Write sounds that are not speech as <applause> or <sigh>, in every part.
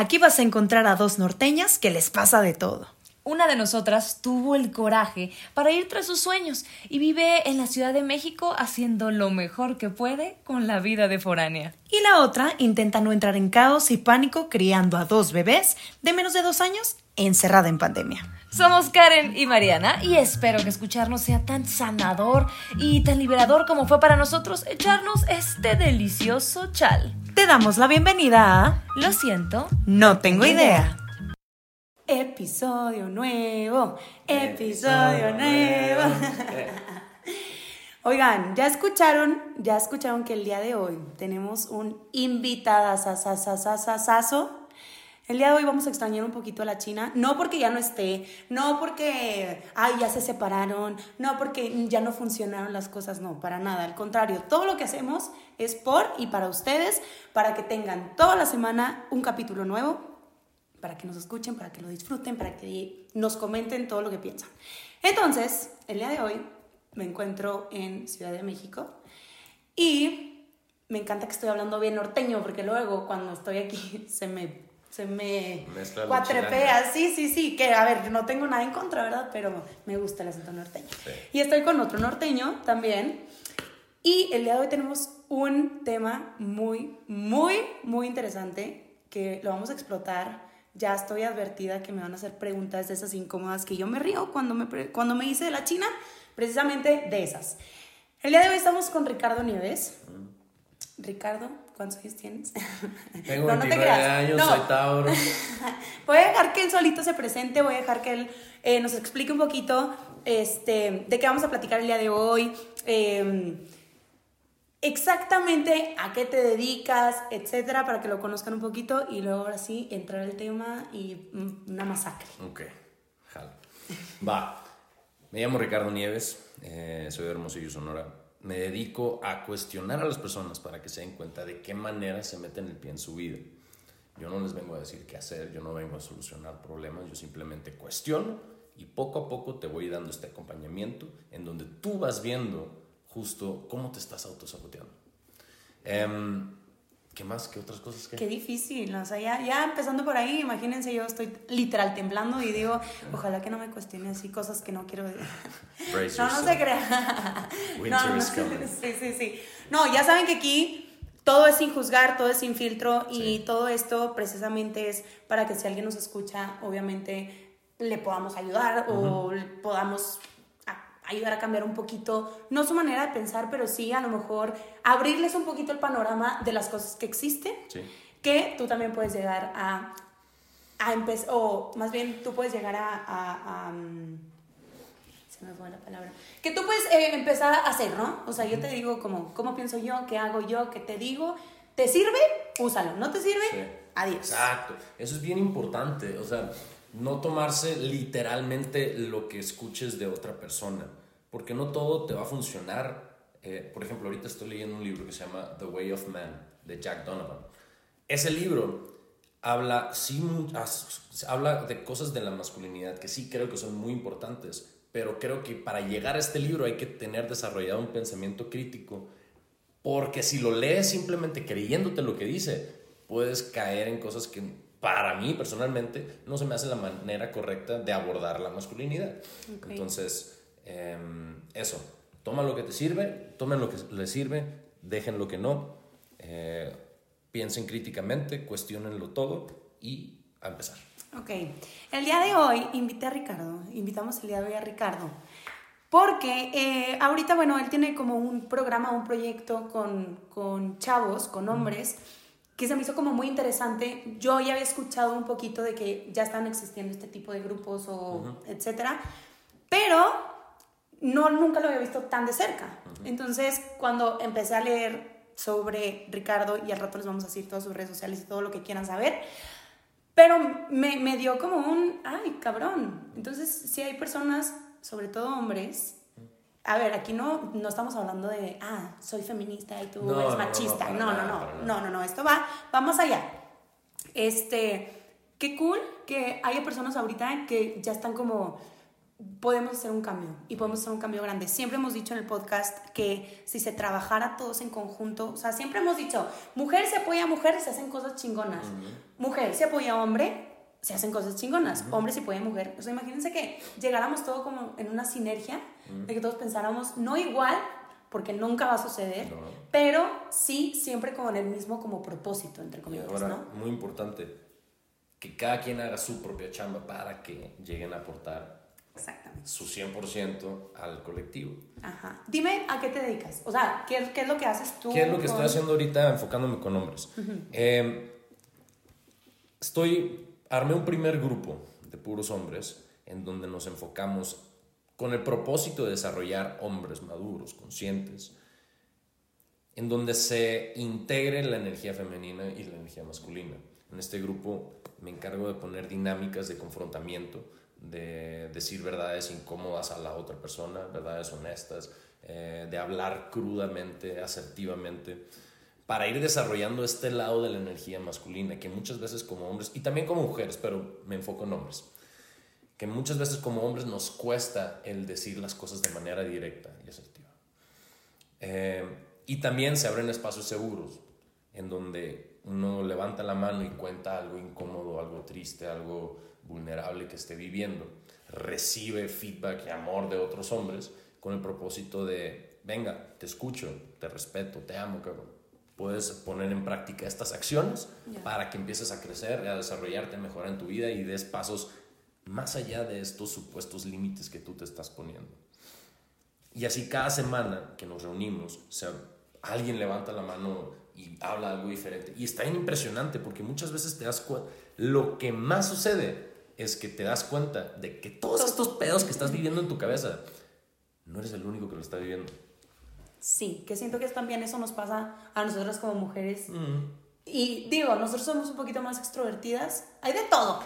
Aquí vas a encontrar a dos norteñas que les pasa de todo. Una de nosotras tuvo el coraje para ir tras sus sueños y vive en la Ciudad de México haciendo lo mejor que puede con la vida de foránea. Y la otra intenta no entrar en caos y pánico criando a dos bebés de menos de dos años encerrada en pandemia. Somos Karen y Mariana y espero que escucharnos sea tan sanador y tan liberador como fue para nosotros echarnos este delicioso chal. Te damos la bienvenida a Lo siento, No tengo idea. Episodio nuevo, episodio nuevo. <laughs> Oigan, ya escucharon, ya escucharon que el día de hoy tenemos un invitada sasasasasasazo. El día de hoy vamos a extrañar un poquito a la China, no porque ya no esté, no porque, ay, ya se separaron, no porque ya no funcionaron las cosas, no, para nada, al contrario, todo lo que hacemos es por y para ustedes, para que tengan toda la semana un capítulo nuevo, para que nos escuchen, para que lo disfruten, para que nos comenten todo lo que piensan. Entonces, el día de hoy me encuentro en Ciudad de México y me encanta que estoy hablando bien norteño, porque luego cuando estoy aquí <laughs> se me se me Mezcla cuatrepea. Sí, sí, sí, que a ver, no tengo nada en contra, ¿verdad? Pero me gusta el acento norteño. Sí. Y estoy con otro norteño también. Y el día de hoy tenemos un tema muy, muy, muy interesante que lo vamos a explotar. Ya estoy advertida que me van a hacer preguntas de esas incómodas que yo me río cuando me, cuando me hice de la China, precisamente de esas. El día de hoy estamos con Ricardo Nieves. Ricardo, ¿cuántos años tienes? Tengo <laughs> No, no te 29 creas. años, No. soy Tauro. <laughs> Voy a dejar que él solito se presente, voy a dejar que él eh, nos explique un poquito este, de qué vamos a platicar el día de hoy, eh, exactamente a qué te dedicas, etcétera, para que lo conozcan un poquito y luego ahora sí entrar el tema y mm, una masacre. Ok, jalo. Va. Me llamo Ricardo Nieves, eh, soy de Hermosillo, Sonora. Me dedico a cuestionar a las personas para que se den cuenta de qué manera se meten el pie en su vida. Yo no les vengo a decir qué hacer, yo no vengo a solucionar problemas, yo simplemente cuestiono y poco a poco te voy dando este acompañamiento en donde tú vas viendo justo cómo te estás autosaboteando. Em, ¿Qué más? ¿Qué otras cosas? que Qué difícil, o sea, ya, ya empezando por ahí, imagínense, yo estoy literal temblando y digo, <laughs> ojalá que no me cuestione así cosas que no quiero decir. <laughs> No, no se crea. <laughs> Winter no, no, is coming. Sí, sí, sí. No, ya saben que aquí todo es sin juzgar, todo es sin filtro y Sí. todo esto precisamente es para que si alguien nos escucha, obviamente le podamos ayudar o podamos ayudar a cambiar un poquito, no su manera de pensar, pero sí a lo mejor abrirles un poquito el panorama de las cosas que existen, Sí. que tú también puedes llegar a, a empezar, o más bien tú puedes llegar a... a- a, mm, se me fue la palabra. Que tú puedes eh, empezar a hacer, ¿no? O sea, yo te digo como, ¿cómo pienso yo? ¿Qué hago yo? ¿Qué te digo? ¿Te sirve? Úsalo. ¿No te sirve? Sí. Adiós. Exacto, eso es bien importante, o sea, no tomarse literalmente lo que escuches de otra persona, porque no todo te va a funcionar. Eh, por ejemplo, ahorita estoy leyendo un libro que se llama The Way of Man, de Jack Donovan. Ese libro habla, sí, habla de cosas de la masculinidad que sí creo que son muy importantes, pero creo que para llegar a este libro hay que tener desarrollado un pensamiento crítico porque si lo lees simplemente creyéndote lo que dice, puedes caer en cosas que para mí personalmente no se me hace la manera correcta de abordar la masculinidad. Entonces, em, eso, toma lo que te sirve, tomen lo que les sirve, dejen lo que no, eh, piensen críticamente, cuestionenlo todo y a empezar. Ok. El día de hoy invité a Ricardo. Invitamos el día de hoy a Ricardo. Porque eh, ahorita, bueno, él tiene como un programa, un proyecto con, con chavos, con hombres, que se me hizo como muy interesante. Yo ya había escuchado un poquito de que ya están existiendo este tipo de grupos o etcétera, pero no, nunca lo había visto tan de cerca. Entonces, cuando empecé a leer sobre Ricardo, y al rato les vamos a decir todas sus redes sociales y todo lo que quieran saber, pero me, me dio como un, ay, cabrón. Entonces, si hay personas, sobre todo hombres, a ver, aquí no, no estamos hablando de, ah, soy feminista y tú No, eres no, machista. No, no, no, no, no, no, esto va, va más allá. Este, qué cool que haya personas ahorita que ya están como podemos hacer un cambio y podemos hacer un cambio grande. Siempre hemos dicho en el podcast que si se trabajara todos en conjunto, o sea, siempre hemos dicho, mujer se apoya a mujer, se hacen cosas chingonas. Mujer se apoya a hombre, se hacen cosas chingonas. Hombre se apoya a mujer. O sea, imagínense que llegáramos todo como en una sinergia, de que todos pensáramos no igual, porque nunca va a suceder, pero sí siempre con el mismo como propósito, entre comillas, Ahora, ¿no? muy importante, que cada quien haga su propia chamba para que lleguen a aportar Exactamente. su 100% al colectivo. Ajá. Dime a qué te dedicas. O sea, ¿qué, qué es lo que haces tú? ¿Qué es lo que estoy con- haciendo ahorita enfocándome con hombres? Eh, estoy, armé un primer grupo de puros hombres en donde nos enfocamos con el propósito de desarrollar hombres maduros, conscientes, en donde se integre la energía femenina y la energía masculina. En este grupo me encargo de poner dinámicas de confrontamiento, de decir verdades incómodas a la otra persona, verdades honestas, eh, de hablar crudamente, asertivamente, para ir desarrollando este lado de la energía masculina, que muchas veces como hombres, y también como mujeres, pero me enfoco en hombres, que muchas veces como hombres nos cuesta el decir las cosas de manera directa y asertiva. Eh, y también se abren espacios seguros en donde uno levanta la mano y cuenta algo incómodo, algo triste, algo vulnerable que esté viviendo. Recibe feedback y amor de otros hombres con el propósito de, venga, te escucho, te respeto, te amo, cabrón. Puedes poner en práctica estas acciones Ya. para que empieces a crecer, a desarrollarte, a mejorar en tu vida y des pasos más allá de estos supuestos límites que tú te estás poniendo. Y así cada semana que nos reunimos, o sea, alguien levanta la mano y habla algo diferente. Y está bien impresionante porque muchas veces te das cuenta, lo que más sucede es que te das cuenta de que todos estos pedos que estás viviendo en tu cabeza, no eres el único que lo está viviendo. Sí, que siento que también eso nos pasa a nosotras como mujeres. Mm. Y digo, nosotros somos un poquito más extrovertidas. Hay de todo.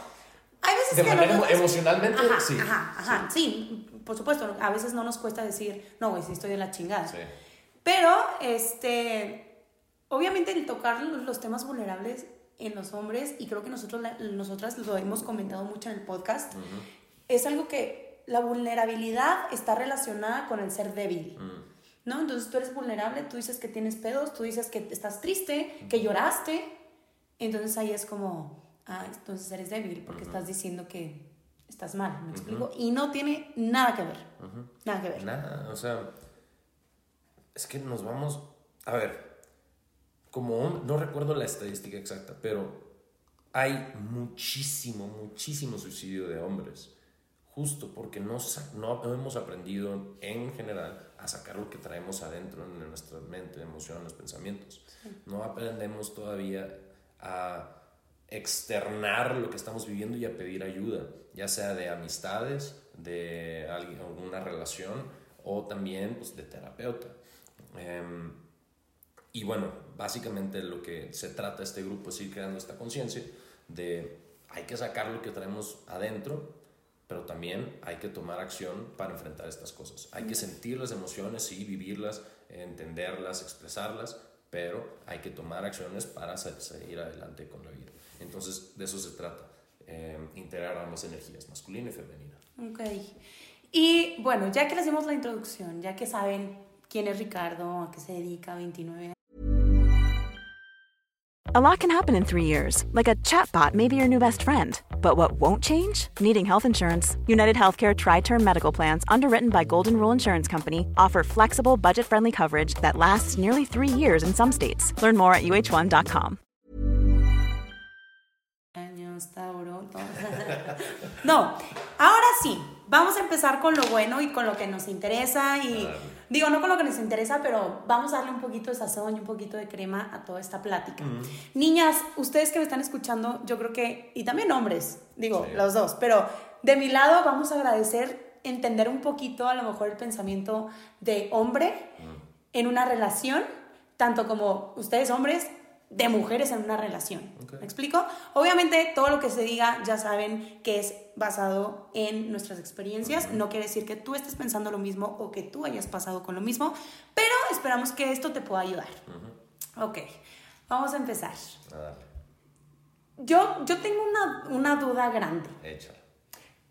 Hay veces De que manera nosotros- emo- emocionalmente, Ajá, sí. Ajá, ajá, sí. por supuesto. A veces no nos cuesta decir, no, güey, sí estoy de la chingada. Sí. Pero, este, obviamente el tocar los temas vulnerables en los hombres, y creo que nosotros, la- nosotras lo hemos comentado mucho en el podcast, es algo que la vulnerabilidad está relacionada con el ser débil. ¿No? Entonces tú eres vulnerable, tú dices que tienes pedos, tú dices que estás triste, que lloraste. Entonces ahí es como, ah, entonces eres débil porque estás diciendo que estás mal, ¿me explico? Y no tiene nada que ver. Nada que ver. Nada, o sea, es que nos vamos, a ver, como no recuerdo la estadística exacta, pero hay muchísimo, muchísimo suicidio de hombres, justo porque no, no hemos aprendido en general a sacar lo que traemos adentro en nuestra mente, emociones, pensamientos. No aprendemos todavía a externar lo que estamos viviendo y a pedir ayuda, ya sea de amistades, de alguien, alguna relación o también pues, de terapeuta. Em, y bueno, básicamente lo que se trata este grupo es ir creando esta conciencia de hay que sacar lo que traemos adentro, pero también hay que tomar acción para enfrentar estas cosas. Hay que sentir las emociones, sí, vivirlas, entenderlas, expresarlas, pero hay que tomar acciones para se- seguir adelante con la vida. Entonces, de eso se trata, eh, integrar ambas energías, masculina y femenina. Ok. Y bueno, ya que les dimos la introducción, ya que saben quién es Ricardo, a qué se dedica, 29 A lot can happen in three years, like a chatbot may be your new best friend. But what won't change? Needing health insurance. United Healthcare Tri Term Medical Plans, underwritten by Golden Rule Insurance Company, offer flexible, budget friendly coverage that lasts nearly three years in some states. Learn more at uh1.com. años, Tauro, todo. No, ahora sí, vamos a empezar con lo bueno y con lo que nos interesa y digo, no con lo que nos interesa, pero vamos a darle un poquito de sazón y un poquito de crema a toda esta plática. Niñas, ustedes que me están escuchando, yo creo que, y también hombres, digo, Sí. los dos, pero de mi lado vamos a agradecer entender un poquito a lo mejor el pensamiento de hombre en una relación, tanto como ustedes hombres, de mujeres en una relación. ¿Me explico? Obviamente todo lo que se diga ya saben que es basado en nuestras experiencias, no quiere decir que tú estés pensando lo mismo o que tú hayas pasado con lo mismo, pero esperamos que esto te pueda ayudar. Ok, vamos a empezar. A darle, Yo, yo tengo una, una duda grande. échala.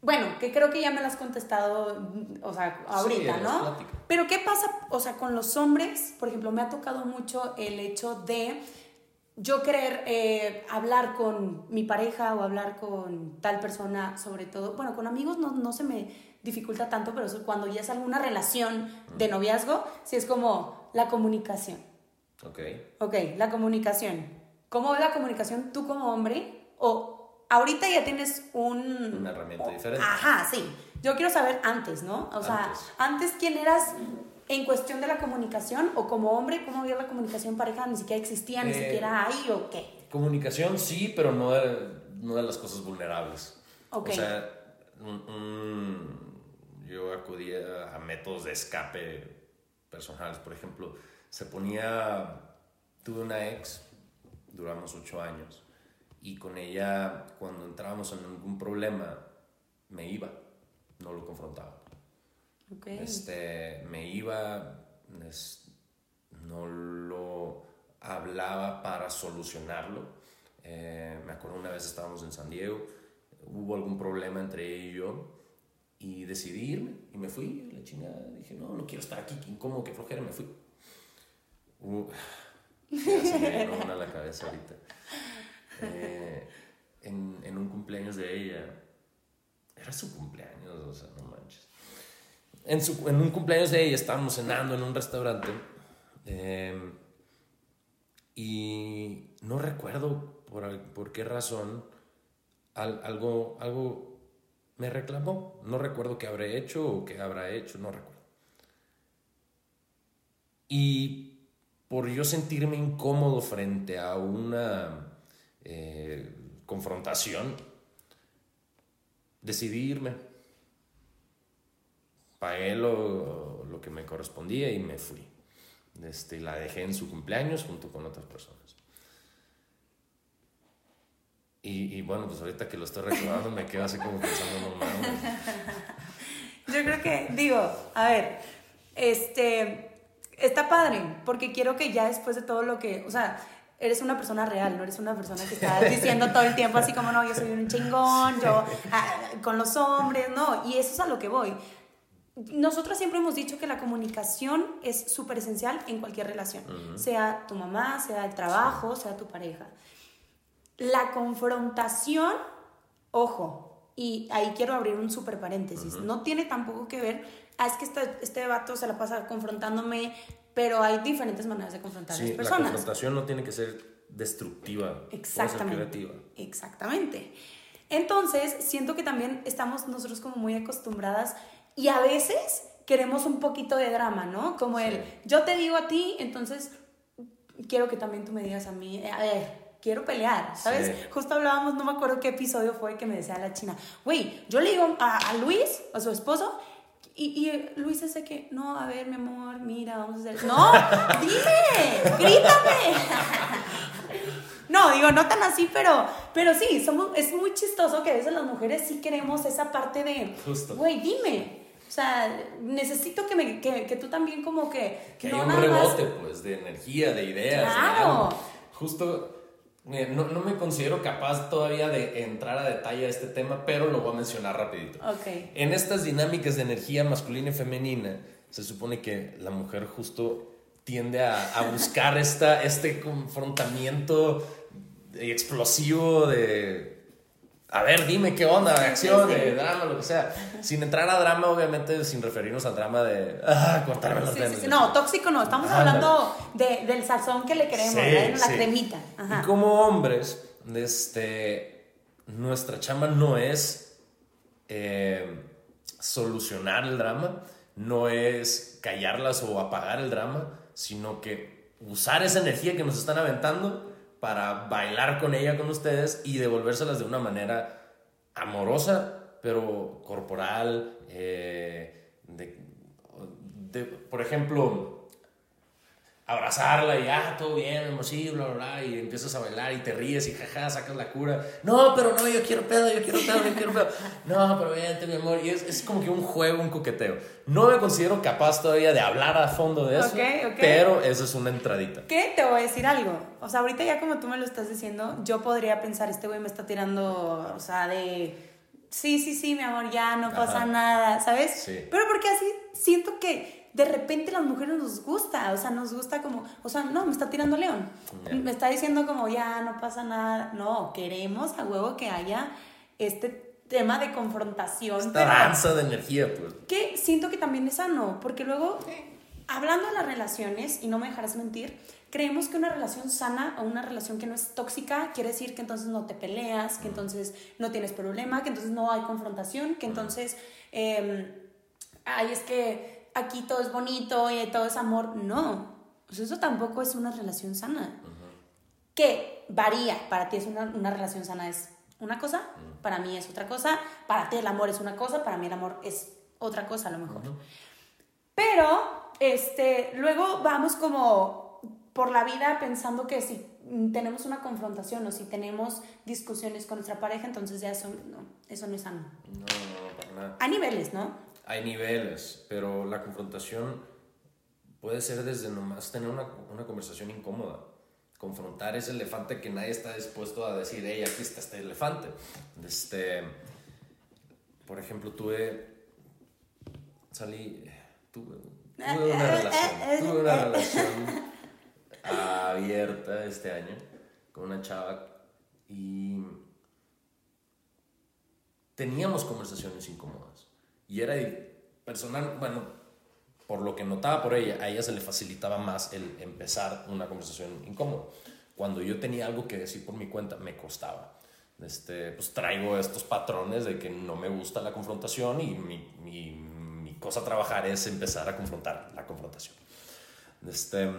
Bueno, que creo que ya me lo has contestado, o sea, ahorita, ¿no? Pero ¿qué pasa, o sea, con los hombres? Por ejemplo, me ha tocado mucho el hecho de yo querer eh, hablar con mi pareja o hablar con tal persona, sobre todo, bueno, con amigos no, no se me dificulta tanto, pero eso cuando ya es alguna relación de noviazgo, sí es como la comunicación. Ok. Ok, la comunicación. ¿Cómo va la comunicación tú como hombre? O ahorita ya tienes un... Una herramienta diferente. Ajá, sí. Yo quiero saber antes, ¿no? O sea, Antes. antes quién eras en cuestión de la comunicación o como hombre, cómo había la comunicación pareja, ni siquiera existía, ni Eh, siquiera hay o qué. Comunicación sí, pero no de, no de las cosas vulnerables. Ok. O sea, un- un- yo acudía a métodos de escape personales. Por ejemplo, se ponía, tuve una ex, duramos ocho años, y con ella, cuando entrábamos en algún problema, me iba, no lo confrontaba. Este, me iba, no lo hablaba para solucionarlo. Eh, me acuerdo una vez estábamos en San Diego, hubo algún problema entre ella y yo y decidí irme y me fui, la chingada, dije, no, no quiero estar aquí, qué incómodo, qué flojera, me fui. Uh, se me una la cabeza ahorita. Eh, en, en un cumpleaños de ella, era su cumpleaños, o sea, no manches. En, su- en un cumpleaños de ella estábamos cenando en un restaurante eh, y no recuerdo por, por qué razón al- algo, algo me reclamó. No recuerdo qué habré hecho o qué habrá hecho, no recuerdo. Y por yo sentirme incómodo frente a una eh, confrontación, decidí irme. Pagué lo, lo que me correspondía y me fui. Este, la dejé en su cumpleaños junto con otras personas. Y, y bueno, pues ahorita que lo estoy recordando me quedo así como pensando, no mames. <laughs> Yo creo que, digo, a ver, este, está padre, porque quiero que ya después de todo lo que, o sea, eres una persona real, no eres una persona que está <laughs> diciendo todo el tiempo así como, no, yo soy un chingón, yo ah, con los hombres, no, y eso es a lo que voy. Nosotros siempre hemos dicho que la comunicación es súper esencial en cualquier relación, sea tu mamá, sea el trabajo, sea tu pareja. La confrontación, ojo, y ahí quiero abrir un super paréntesis, no tiene tampoco que ver, ah, es que este, este vato se la pasa confrontándome, pero hay diferentes maneras de confrontar a las la personas. confrontación no tiene que ser destructiva, puede ser Exactamente. creativa. Exactamente. Entonces, siento que también estamos nosotros como muy acostumbradas y a veces queremos un poquito de drama, ¿no? Como el, Sí. yo te digo a ti, entonces quiero que también tú me digas a mí, eh, a ver, quiero pelear, ¿sabes? Sí. Justo hablábamos, no me acuerdo qué episodio fue que me decía la china, güey, yo le digo a, a Luis, a su esposo, y, y Luis es de que, no, a ver, mi amor, mira, vamos a hacer... No, <laughs> dime, grítame. <laughs> No, digo, no tan así, pero, pero sí, somos, es muy chistoso que a veces las mujeres sí queremos esa parte de, Justo. güey, dime. O sea, necesito que, me, que, que tú también como que... Que no haya un nada más- rebote, pues, de energía, de ideas. de Claro. Justo, mira, no, no me considero capaz todavía de entrar a detalle a este tema, pero lo voy a mencionar rapidito. Ok. En estas dinámicas de energía masculina y femenina, se supone que la mujer justo tiende a, a buscar <laughs> esta, este confrontamiento explosivo de... A ver, dime qué onda, de acción, sí, sí. de drama, lo que sea. Sin entrar a drama, obviamente, sin referirnos al drama de... Ah, cortarme las Sí. No, tóxico no. Estamos hablando de, del sazón que le queremos. La cremita. Ajá. Y como hombres, este, nuestra chamba no es eh, solucionar el drama, no es callarlas o apagar el drama, sino que usar esa energía que nos están aventando para bailar con ella, con ustedes y devolvérselas de una manera amorosa, pero corporal, eh, de- de- por ejemplo, abrazarla y ah, todo bien, sí, bla, bla, bla, y empiezas a bailar y te ríes y jaja, sacas la cura. No, pero no, yo quiero pedo, yo quiero pedo, yo quiero pedo. <laughs> No, pero vente, mi amor. Y es, es como que un juego, un coqueteo. No me considero capaz todavía de hablar a fondo de eso, pero esa es una entradita. ¿Qué? Te voy a decir algo. O sea, ahorita ya como tú me lo estás diciendo, yo podría pensar, este güey me está tirando, o sea, de sí, sí, sí, mi amor, ya no pasa nada, ¿sabes? Sí. Pero porque así siento que de repente las mujeres nos gusta, o sea, nos gusta como, o sea, no, me está tirando león, me está diciendo como, ya no pasa nada, no, queremos a huevo que haya este tema de confrontación, Esta pero danza de energía, pues. que siento que también es sano, porque luego, hablando de las relaciones, y no me dejarás mentir, creemos que una relación sana o una relación que no es tóxica quiere decir que entonces no te peleas, que entonces no tienes problema, que entonces no hay confrontación, que entonces, eh, ay, es que aquí todo es bonito y todo es amor. No, pues eso tampoco es una relación sana. Que varía, para ti es una, una relación sana es una cosa, para mí es otra cosa, para ti el amor es una cosa, para mí el amor es otra cosa a lo mejor. Pero, este, luego vamos como por la vida pensando que si tenemos una confrontación o si tenemos discusiones con nuestra pareja, entonces ya eso no, eso no es sano. No, no, para nada. A niveles, ¿no? Hay niveles, pero la confrontación puede ser desde nomás tener una, una conversación incómoda. Confrontar ese elefante que nadie está dispuesto a decir, hey, aquí está este elefante. Este, por ejemplo, tuve. Salí. Tuve, tuve una relación. Tuve una relación <laughs> abierta este año con una chava y teníamos conversaciones incómodas. Y era personal, bueno, por lo que notaba por ella, a ella se le facilitaba más el empezar una conversación incómoda. Cuando yo tenía algo que decir por mi cuenta, me costaba. Este, pues traigo estos patrones de que no me gusta la confrontación y mi, mi, mi cosa a trabajar es empezar a confrontar la confrontación. Este,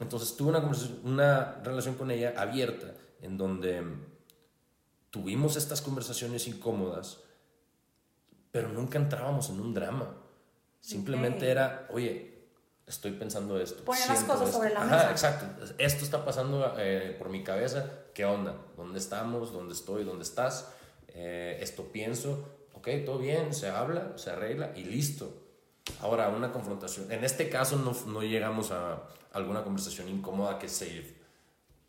entonces tuve una, una relación con ella abierta en donde tuvimos estas conversaciones incómodas, pero nunca entrábamos en un drama. Simplemente Ok. era, oye, estoy pensando esto. Poner las cosas esto". sobre la Ajá, mesa. exacto. Esto está pasando eh, por mi cabeza. ¿Qué onda? ¿Dónde estamos? ¿Dónde estoy? ¿Dónde estás? Eh, esto pienso. Ok, todo bien, se habla, se arregla y listo. Ahora, una confrontación. En este caso no, no llegamos a alguna conversación incómoda que se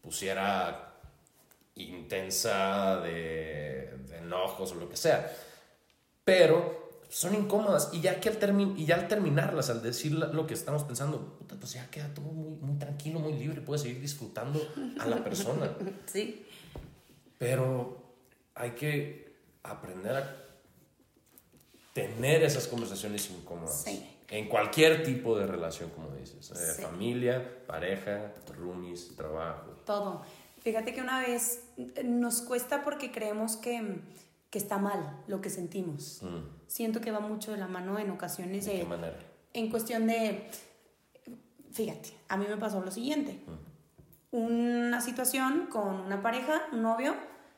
pusiera intensa de, de enojos o lo que sea. Pero son incómodas y ya, que al termi- y ya al terminarlas, al decir lo que estamos pensando, puta, pues ya queda todo muy, muy tranquilo, muy libre, puedes seguir disfrutando a la persona. <laughs> Sí. Pero hay que aprender a tener esas conversaciones incómodas. Sí. En cualquier tipo de relación, como dices. eh, Sí. Familia, pareja, roomies, trabajo. Todo. Fíjate que una vez eh, nos cuesta porque creemos que, que está mal lo que sentimos. Mm. Siento que va mucho de la mano en ocasiones ¿De qué manera? en cuestión de, fíjate, a mí me pasó lo siguiente. Una situación con una pareja, un novio,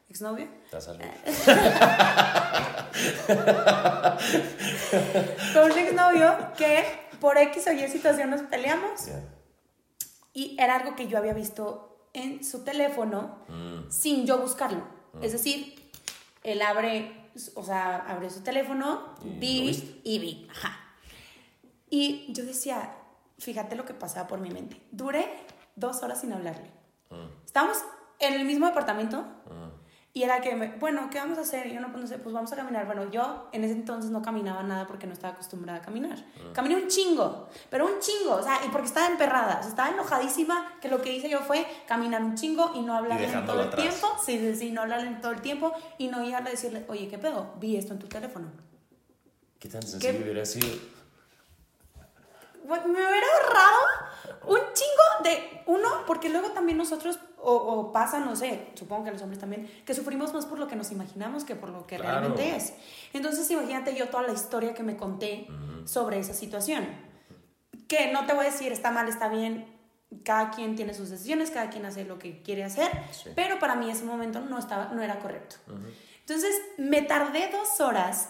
exnovio, ¿Te vas a reír? <laughs> con un exnovio que por X o Y situación nos peleamos Ya. y era algo que yo había visto en su teléfono Mm. sin yo buscarlo. Es decir, él abre, o sea, abrió su teléfono, ¿Y lo vi y vi. Ajá. Y yo decía, fíjate lo que pasaba por mi mente. Duré dos horas sin hablarle. Mm. Estábamos en el mismo departamento Mm. Y era que, me- bueno, ¿qué vamos a hacer? Y yo no, pues, no sé, pues vamos a caminar. Bueno, yo en ese entonces no caminaba nada porque no estaba acostumbrada a caminar. Mm. Caminé un chingo, pero un chingo, o sea, y porque estaba emperrada, o sea, estaba enojadísima, que lo que hice yo fue caminar un chingo y no hablarle en todo dejándolo el atrás. tiempo. Sí, sí, sí, no hablarle en todo el tiempo y no ir a decirle, oye, ¿qué pedo? Vi esto en tu teléfono. ¿Qué tan sencillo ¿Qué? hubiera sido? Me hubiera ahorrado un chingo de uno, porque luego también nosotros, o, o pasa, no sé, supongo que los hombres también, que sufrimos más por lo que nos imaginamos que por lo que Claro. realmente es. Entonces, imagínate yo toda la historia que me conté sobre esa situación. Que no te voy a decir está mal, está bien, cada quien tiene sus decisiones, cada quien hace lo que quiere hacer, Sí. pero para mí ese momento no, estaba, no era correcto. Entonces, me tardé dos horas.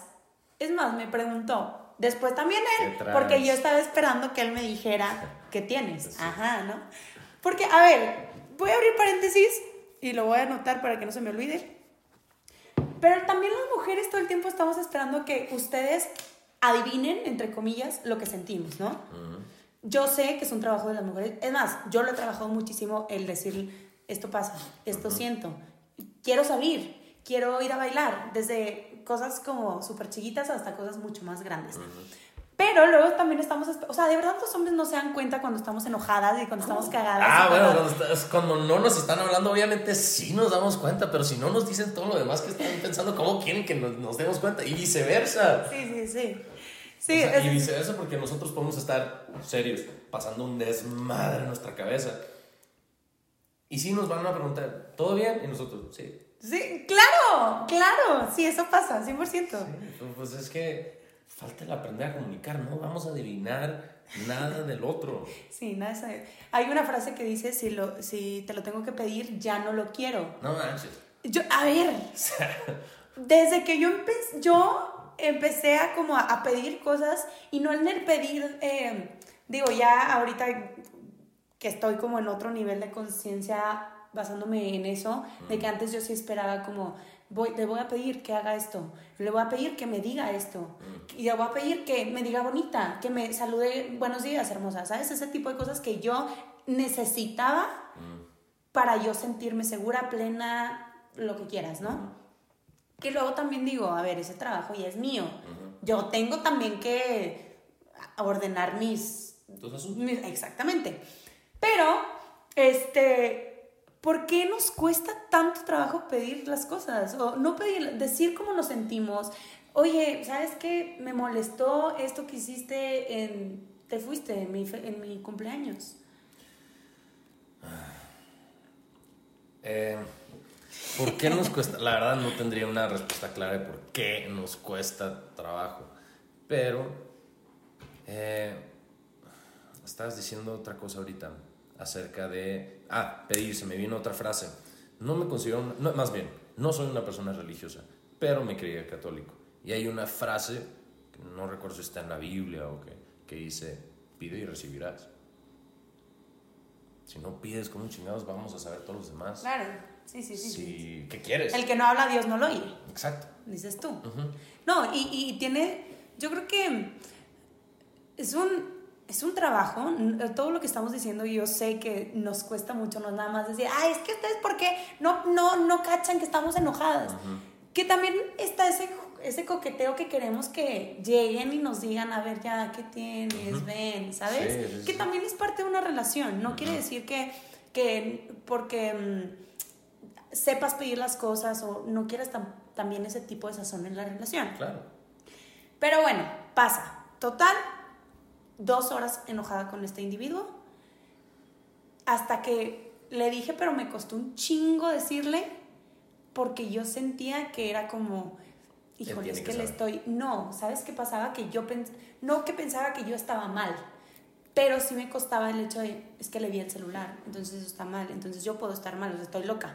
Es más, me preguntó. Después también él, porque yo estaba esperando que él me dijera <laughs> qué tienes. Ajá, ¿no? Porque, a ver, voy a abrir paréntesis y lo voy a anotar para que no se me olvide. Pero también las mujeres todo el tiempo estamos esperando que ustedes adivinen, entre comillas, lo que sentimos, ¿no? Yo sé que es un trabajo de las mujeres. Es más, yo lo he trabajado muchísimo el decir, esto pasa, esto siento, quiero saber, quiero ir a bailar, desde cosas como súper chiquitas hasta cosas mucho más grandes. Pero luego también estamos, o sea, de verdad los hombres no se dan cuenta cuando estamos enojadas y cuando estamos cagadas. Ah, bueno, cuando- no nos están hablando, obviamente sí nos damos cuenta, pero si no nos dicen todo lo demás que están pensando, ¿cómo quieren que nos, nos demos cuenta? Y viceversa. Sí, sí, sí. O Sí, sea, es- y viceversa, porque nosotros podemos estar serios, pasando un desmadre en nuestra cabeza. Y sí nos van a preguntar, ¿todo bien? Y nosotros, sí. sí, claro, claro, sí, eso pasa, 100%. Sí, Pues es que falta el aprender a comunicar, no vamos a adivinar nada del otro. <laughs> Sí, nada, de eso. Hay una frase que dice, si, lo, si te lo tengo que pedir, ya no lo quiero. No manches. Yo, a ver, desde que yo empecé, yo empecé a como a, a pedir cosas y no en el pedir, eh, digo, ya ahorita que estoy como en otro nivel de conciencia basándome en eso, de que antes yo sí esperaba como, voy, le voy a pedir que haga esto, le voy a pedir que me diga esto, y le voy a pedir que me diga bonita, que me salude, buenos días, hermosa, ¿sabes? Ese tipo de cosas que yo necesitaba para yo sentirme segura, plena, lo que quieras, ¿no? Que luego también digo, a ver, ese trabajo ya es mío. Yo tengo también que ordenar mis... Mis- exactamente. Pero, este, ¿por qué nos cuesta tanto trabajo pedir las cosas? O no pedir, decir cómo nos sentimos. Oye, ¿sabes qué? Me molestó esto que hiciste en... Te fuiste en mi, en mi cumpleaños. <sighs> Eh, ¿Por qué nos cuesta? La verdad no tendría una respuesta clara de por qué nos cuesta trabajo. Pero eh, estabas diciendo otra cosa ahorita acerca de... Ah, pedirse, me vino otra frase. No me considero, una- no, más bien, no soy una persona religiosa, pero me creía católico. Y hay una frase, que no recuerdo si está en la Biblia o que, que dice, pide y recibirás. Si no pides, ¿cómo chingados vamos a saber todos los demás? Claro, sí, sí, sí. ¿Qué quieres? El que no habla, Dios no lo oye. Exacto. dices tú. No, y, y tiene, yo creo que es un, es un trabajo, n- todo lo que estamos diciendo yo sé que nos cuesta mucho, no es nada más decir, ay, es que ustedes por qué no, no, no cachan que estamos enojadas. Que también está ese, ese coqueteo que queremos que lleguen y nos digan, a ver, ya, ¿qué tienes? Ven, ¿sabes? Sí, sí, que también es parte de una relación, no quiere decir que, que porque... mm, sepas pedir las cosas o no quieras tam- también ese tipo de sazón en la relación. Claro. Pero bueno, pasa. Total, dos horas enojada con este individuo. Hasta que le dije, pero me costó un chingo decirle, porque yo sentía que era como, híjole, es que que le estoy... No, ¿sabes qué pasaba? Que yo pens... No que pensaba que yo estaba mal, pero sí me costaba el hecho de, es que le vi el celular, entonces eso está mal, entonces yo puedo estar mal, o sea, estoy loca.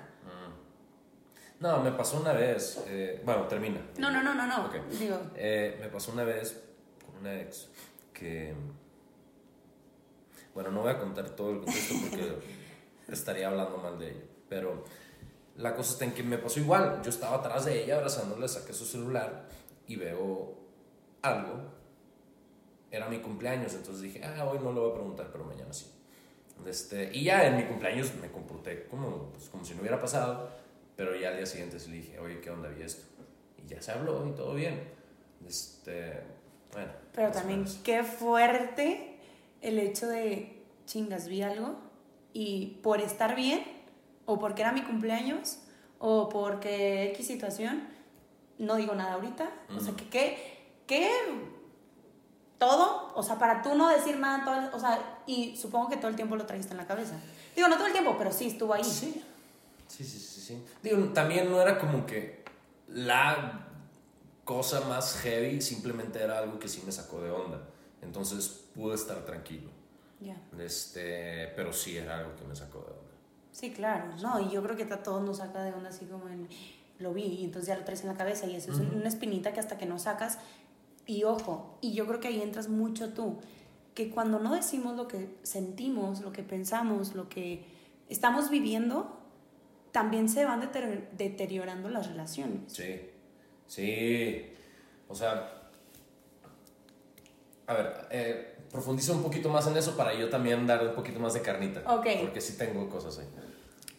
No, me pasó una vez. eh, bueno, termina. No, no, no, no, no. Digo, Eh, me pasó una vez con una ex que. Bueno, no voy a contar todo el contexto porque <laughs> estaría hablando mal de ella. Pero la cosa está en que me pasó igual. Yo estaba atrás de ella abrazándole, saqué su celular y veo algo. Era mi cumpleaños, entonces dije, ah, hoy no le voy a preguntar, pero mañana sí. Este, y ya en mi cumpleaños me comporté como, pues, como si no hubiera pasado, pero ya al día siguiente sí le dije, oye, ¿qué onda vi esto? Y ya se habló y todo bien. Este, bueno. Pero también menos. qué fuerte el hecho de chingas, vi algo y por estar bien, o porque era mi cumpleaños, o porque X situación, no digo nada ahorita. O sea, que qué, qué, todo, o sea, para tú no decir nada, todo- o sea, y supongo que todo el tiempo lo trajiste en la cabeza. Digo, no todo el tiempo, pero sí estuvo ahí. Sí. Sí, sí, sí, sí. Digo, también no era como que la cosa más heavy, simplemente era algo que sí me sacó de onda. Entonces pude estar tranquilo. Ya. Este, pero sí era algo que me sacó de onda. Sí, claro, no, y yo creo que a todos nos saca de onda así como en, lo vi y entonces ya lo traes en la cabeza y eso es una espinita que hasta que no sacas, y ojo, y yo creo que ahí entras mucho tú, que cuando no decimos lo que sentimos, lo que pensamos, lo que estamos viviendo, también se van deter- deteriorando las relaciones. Sí, sí. O sea, a ver, eh, profundiza un poquito más en eso para yo también dar un poquito más de carnita. Ok. Porque sí tengo cosas ahí.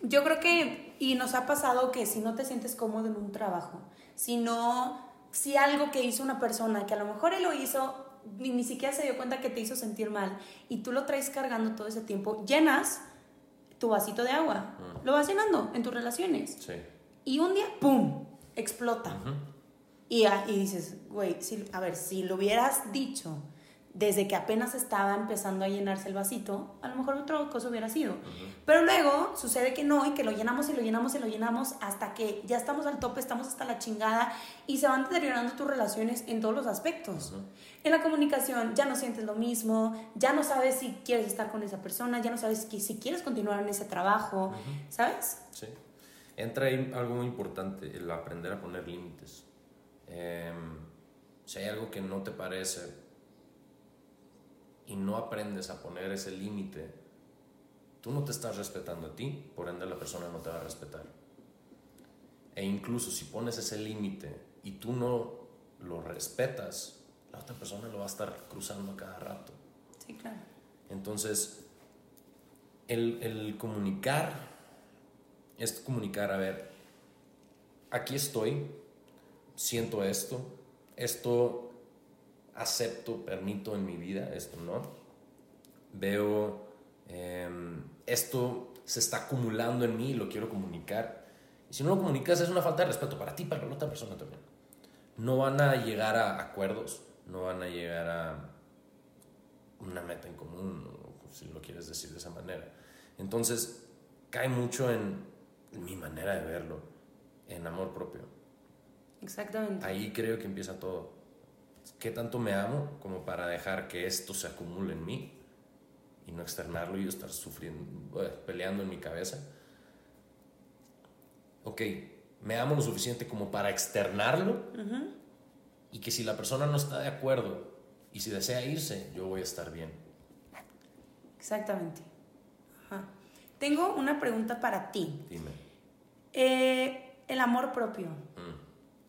Yo creo que, y nos ha pasado que si no te sientes cómodo en un trabajo, si no, si algo que hizo una persona, que a lo mejor él lo hizo, ni, ni siquiera se dio cuenta que te hizo sentir mal, y tú lo traes cargando todo ese tiempo, llenas tu vasito de agua, lo vas llenando en tus relaciones. Sí. Y un día, ¡pum!, explota. ah, y dices, güey, si, a ver, si lo hubieras dicho desde que apenas estaba empezando a llenarse el vasito, a lo mejor otra cosa hubiera sido. Pero luego sucede que no y que lo llenamos y lo llenamos y lo llenamos hasta que ya estamos al tope, estamos hasta la chingada y se van deteriorando tus relaciones en todos los aspectos. En la comunicación ya no sientes lo mismo, ya no sabes si quieres estar con esa persona, ya no sabes que- si quieres continuar en ese trabajo, ¿sabes? Sí. Entra ahí algo muy importante, el aprender a poner límites. Em, si hay algo que no te parece y no aprendes a poner ese límite, tú no te estás respetando a ti, por ende la persona no te va a respetar. E incluso si pones ese límite y tú no lo respetas, la otra persona lo va a estar cruzando a cada rato. Sí, claro. Entonces, el, el comunicar es comunicar, a ver, aquí estoy, siento esto, esto acepto, permito en mi vida, esto no. Veo, em, esto se está acumulando en mí y lo quiero comunicar. Y si no lo comunicas es una falta de respeto para ti, para la otra persona también. No van a llegar a acuerdos, no van a llegar a una meta en común, si lo quieres decir de esa manera. Entonces, cae mucho en mi manera de verlo, en amor propio. Exactamente. Ahí creo que empieza todo. ¿Qué tanto me amo como para dejar que esto se acumule en mí y no externarlo y yo estar sufriendo, eh, peleando en mi cabeza? Ok, me amo lo suficiente como para externarlo y que si la persona no está de acuerdo y si desea irse, yo voy a estar bien. Exactamente. Ajá. Tengo una pregunta para ti. Dime. Eh, el amor propio. Mm.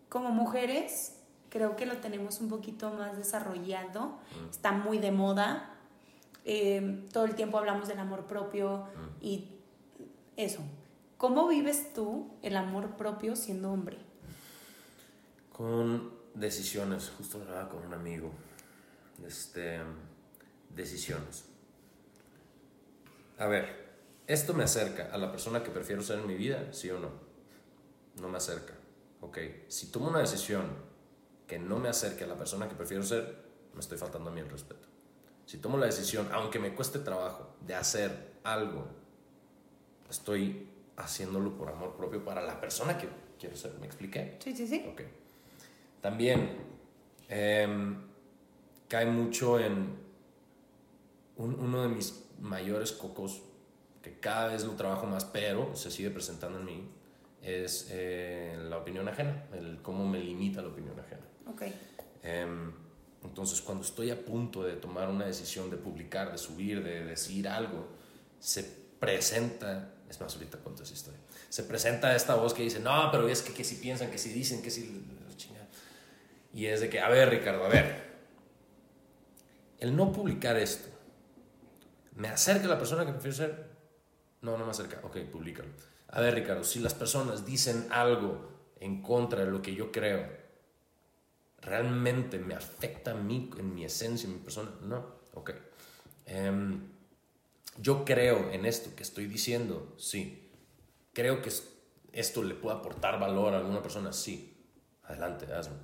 Como mujeres, creo que lo tenemos un poquito más desarrollado. Está muy de moda. Eh, todo el tiempo hablamos del amor propio y eso. ¿Cómo vives tú el amor propio siendo hombre? Con decisiones, justo hablaba con un amigo. Este, decisiones. A ver, ¿esto me acerca a la persona que prefiero ser en mi vida? ¿Sí o no? No me acerca. Ok, si tomo una decisión que no me acerque a la persona que prefiero ser, me estoy faltando a mí el respeto. Si tomo la decisión, aunque me cueste trabajo, de hacer algo, estoy haciéndolo por amor propio para la persona que quiero ser. ¿Me expliqué? Sí, sí, sí. Ok. También em, cae mucho en un- uno de mis mayores cocos, que cada vez lo trabajo más, pero se sigue presentando en mí, es eh, la opinión ajena, el cómo me limita la opinión ajena. Ok. Em, entonces, cuando estoy a punto de tomar una decisión de publicar, de subir, de decir algo, se presenta, es más, ahorita cuento esa historia, se presenta esta voz que dice, no, pero es que, que si piensan, que si dicen, que si... chingada". Y es de que, a ver, Ricardo, a ver, el no publicar esto, ¿me acerca a la persona que prefiero ser? No, no me acerca. Ok, públicalo. A ver, Ricardo, si las personas dicen algo en contra de lo que yo creo, ¿realmente me afecta a mí, en mi esencia, en mi persona? No. Ok. Em, yo creo en esto que estoy diciendo, sí. Creo que es- esto le puede aportar valor a alguna persona, sí. Adelante, hazlo.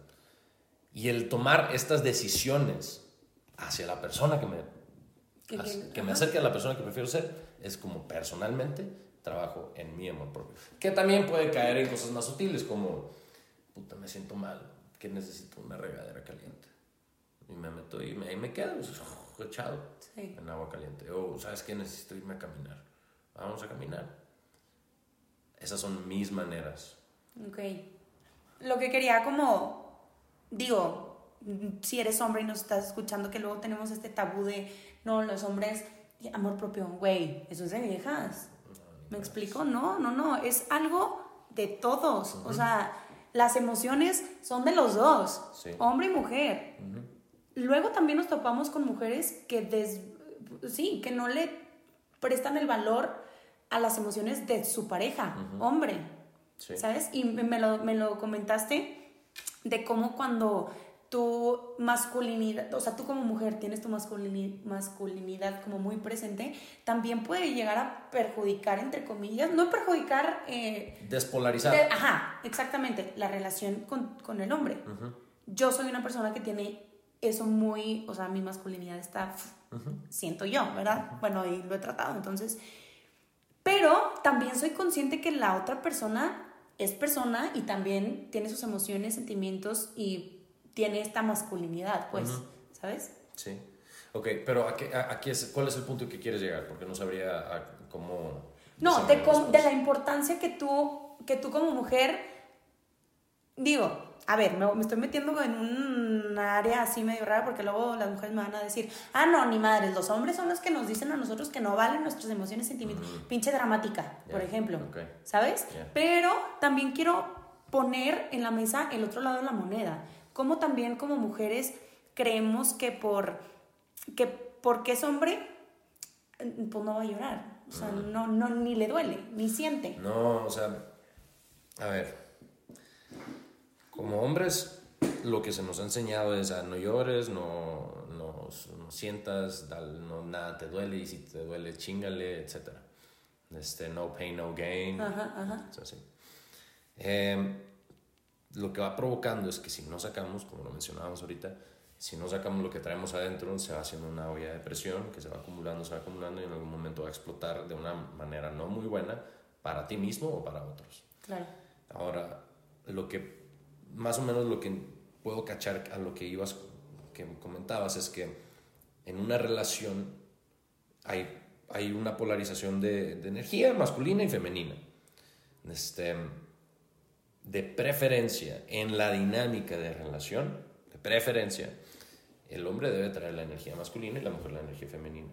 Y el tomar estas decisiones hacia la persona que me, Que- me acerque a la persona que prefiero ser, es como personalmente trabajo en mi amor propio. Que también puede caer en cosas más sutiles como, puta, me siento mal, que necesito una regadera caliente. Y me meto y me, ahí me quedo echado Sí. en agua caliente. O, ¿sabes qué? Necesito irme a caminar. Vamos a caminar. Esas son mis maneras. Ok. Lo que quería como, digo, si eres hombre y nos estás escuchando, que luego tenemos este tabú de, no, los hombres, amor propio, güey, eso es de viejas. ¿Me explico? No, no, no, es algo de todos. O sea, las emociones son de los dos, Sí. hombre y mujer. Luego también nos topamos con mujeres que, des, sí, que no le prestan el valor a las emociones de su pareja, hombre. Sí. ¿Sabes? Y me lo, me lo comentaste de cómo cuando tu masculinidad, o sea, tú como mujer tienes tu masculini- masculinidad como muy presente, también puede llegar a perjudicar, entre comillas, no perjudicar... eh, Despolarizar. de- ajá, exactamente, la relación con, con el hombre. Yo soy una persona que tiene eso muy, o sea, mi masculinidad está, siento yo, ¿verdad? Bueno, y lo he tratado, entonces... Pero también soy consciente que la otra persona es persona y también tiene sus emociones, sentimientos y tiene esta masculinidad, pues, ¿sabes? Sí. Ok, pero ¿a qué- a- aquí es, ¿cuál es el punto que quieres llegar? Porque no sabría a cómo... No, de, las de la importancia que tú, que tú como mujer, digo, a ver, me, me estoy metiendo en un área así medio rara porque luego las mujeres me van a decir, ah, no, ni madres, los hombres son los que nos dicen a nosotros que no valen nuestras emociones, sentimientos, pinche dramática, por Ya, ejemplo, ok. ¿sabes? Ya. Pero también quiero poner en la mesa el otro lado de la moneda, como también como mujeres creemos que por que porque es hombre, pues no va a llorar. O sea, no, no, ni le duele, ni siente. No, o sea, a ver, como hombres, lo que se nos ha enseñado es a no llores, no, no, no sientas, no, nada te duele y si te duele, chingale, etc. Este, no pain, no gain. Ajá, ajá. Es así. Eh, lo que va provocando es que si no sacamos, como lo mencionábamos ahorita, si no sacamos lo que traemos adentro, se va haciendo una olla de presión que se va acumulando, se va acumulando y en algún momento va a explotar de una manera no muy buena para ti mismo o para otros. Claro. Ahora, lo que más o menos lo que puedo cachar a lo que ibas, que comentabas, es que en una relación hay, hay una polarización de, de energía masculina y femenina. Este, de preferencia en la dinámica de relación, de preferencia, el hombre debe traer la energía masculina y la mujer la energía femenina.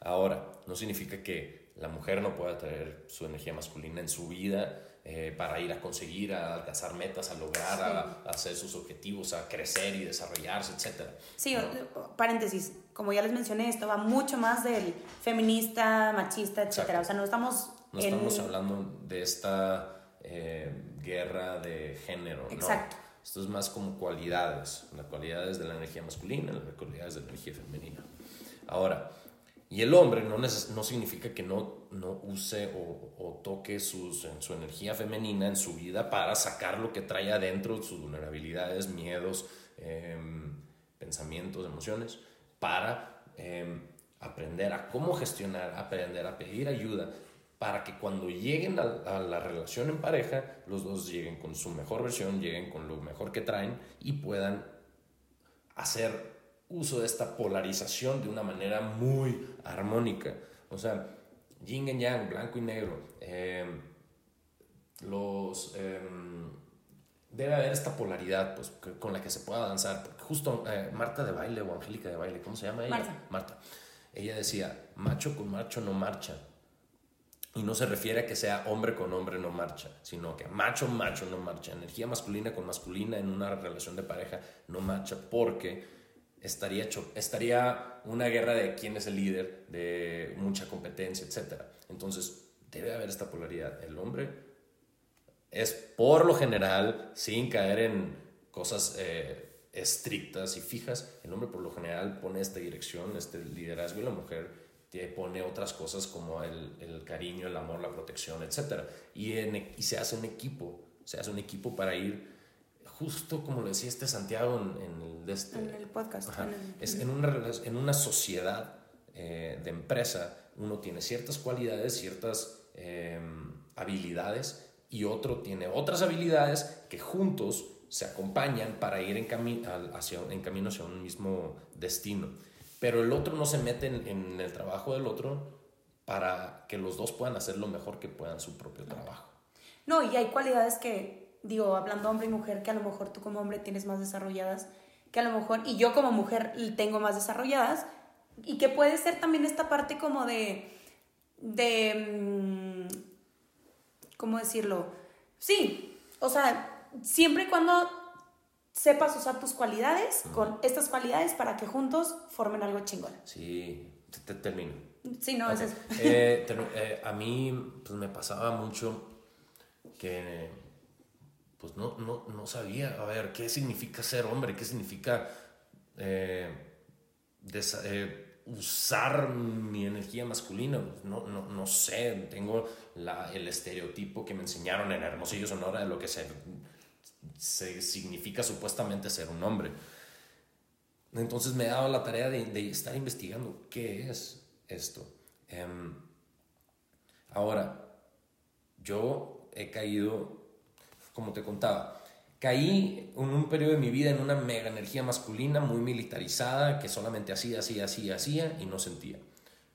Ahora, no significa que la mujer no pueda traer su energía masculina en su vida eh, para ir a conseguir, a alcanzar metas, a lograr, a, a hacer sus objetivos, a crecer y desarrollarse, etc. Sí, paréntesis, como ya les mencioné, esto va mucho más del feminista, machista. Exacto. O sea, no estamos No en... estamos hablando de esta eh, guerra de género, ¿no? Exacto. Esto es más como cualidades, las cualidades de la energía masculina, las cualidades de la energía femenina. Ahora, y el hombre no, no significa que no, no use o, o toque sus, su energía femenina en su vida para sacar lo que trae adentro, sus vulnerabilidades, miedos, em, pensamientos, emociones, para em, aprender a cómo gestionar, aprender a pedir ayuda, para que cuando lleguen a, a la relación en pareja, los dos lleguen con su mejor versión, lleguen con lo mejor que traen y puedan hacer uso de esta polarización de una manera muy armónica. O sea, yin y yang, blanco y negro. eh, los, eh, debe haber esta polaridad pues, con la que se pueda danzar. Porque justo eh, Marta de baile o Angélica de baile, ¿cómo se llama ella? Marta. Marta. Ella decía, macho con macho no marcha. Y no se refiere a que sea hombre con hombre no marcha, sino que macho macho no marcha. Energía masculina con masculina en una relación de pareja no marcha porque estaría, estaría una guerra de quién es el líder, de mucha competencia, etc. Entonces debe haber esta polaridad. El hombre es por lo general, sin caer en cosas eh, estrictas y fijas, el hombre por lo general pone esta dirección, este liderazgo y la mujer te pone otras cosas como el, el cariño, el amor, la protección, etc. Y, en e- y se hace un equipo, se hace un equipo para ir justo como lo decía este Santiago en, en el de este, En el podcast. Ajá. Es en una, en una sociedad eh, de empresa, uno tiene ciertas cualidades, ciertas eh, habilidades y otro tiene otras habilidades que juntos se acompañan para ir en, cami- hacia, en camino hacia un mismo destino. Pero el otro no se mete en, en el trabajo del otro para que los dos puedan hacer lo mejor que puedan su propio trabajo. No, y hay cualidades que, digo, hablando hombre y mujer, que a lo mejor tú como hombre tienes más desarrolladas, que a lo mejor, y yo como mujer tengo más desarrolladas, y que puede ser también esta parte como de, de, mm, ¿cómo decirlo? Sí, o sea, siempre y cuando sepas usar tus cualidades con estas cualidades para que juntos formen algo chingón. Sí, te, termino. Sí, no, es eso. Eh, eh, a mí pues, me pasaba mucho que pues no, no, no sabía, a ver, qué significa ser hombre, qué significa eh, desa- eh, usar mi energía masculina. No, no, no sé, tengo la- el estereotipo que me enseñaron en Hermosillo, Sonora, de lo que se, se significa supuestamente ser un hombre. Entonces me he dado la tarea de, estar investigando qué es esto. Em, ahora, yo he caído, como te contaba, caí en un periodo de mi vida en una mega energía masculina muy militarizada que solamente hacía, hacía, hacía, hacía y no sentía.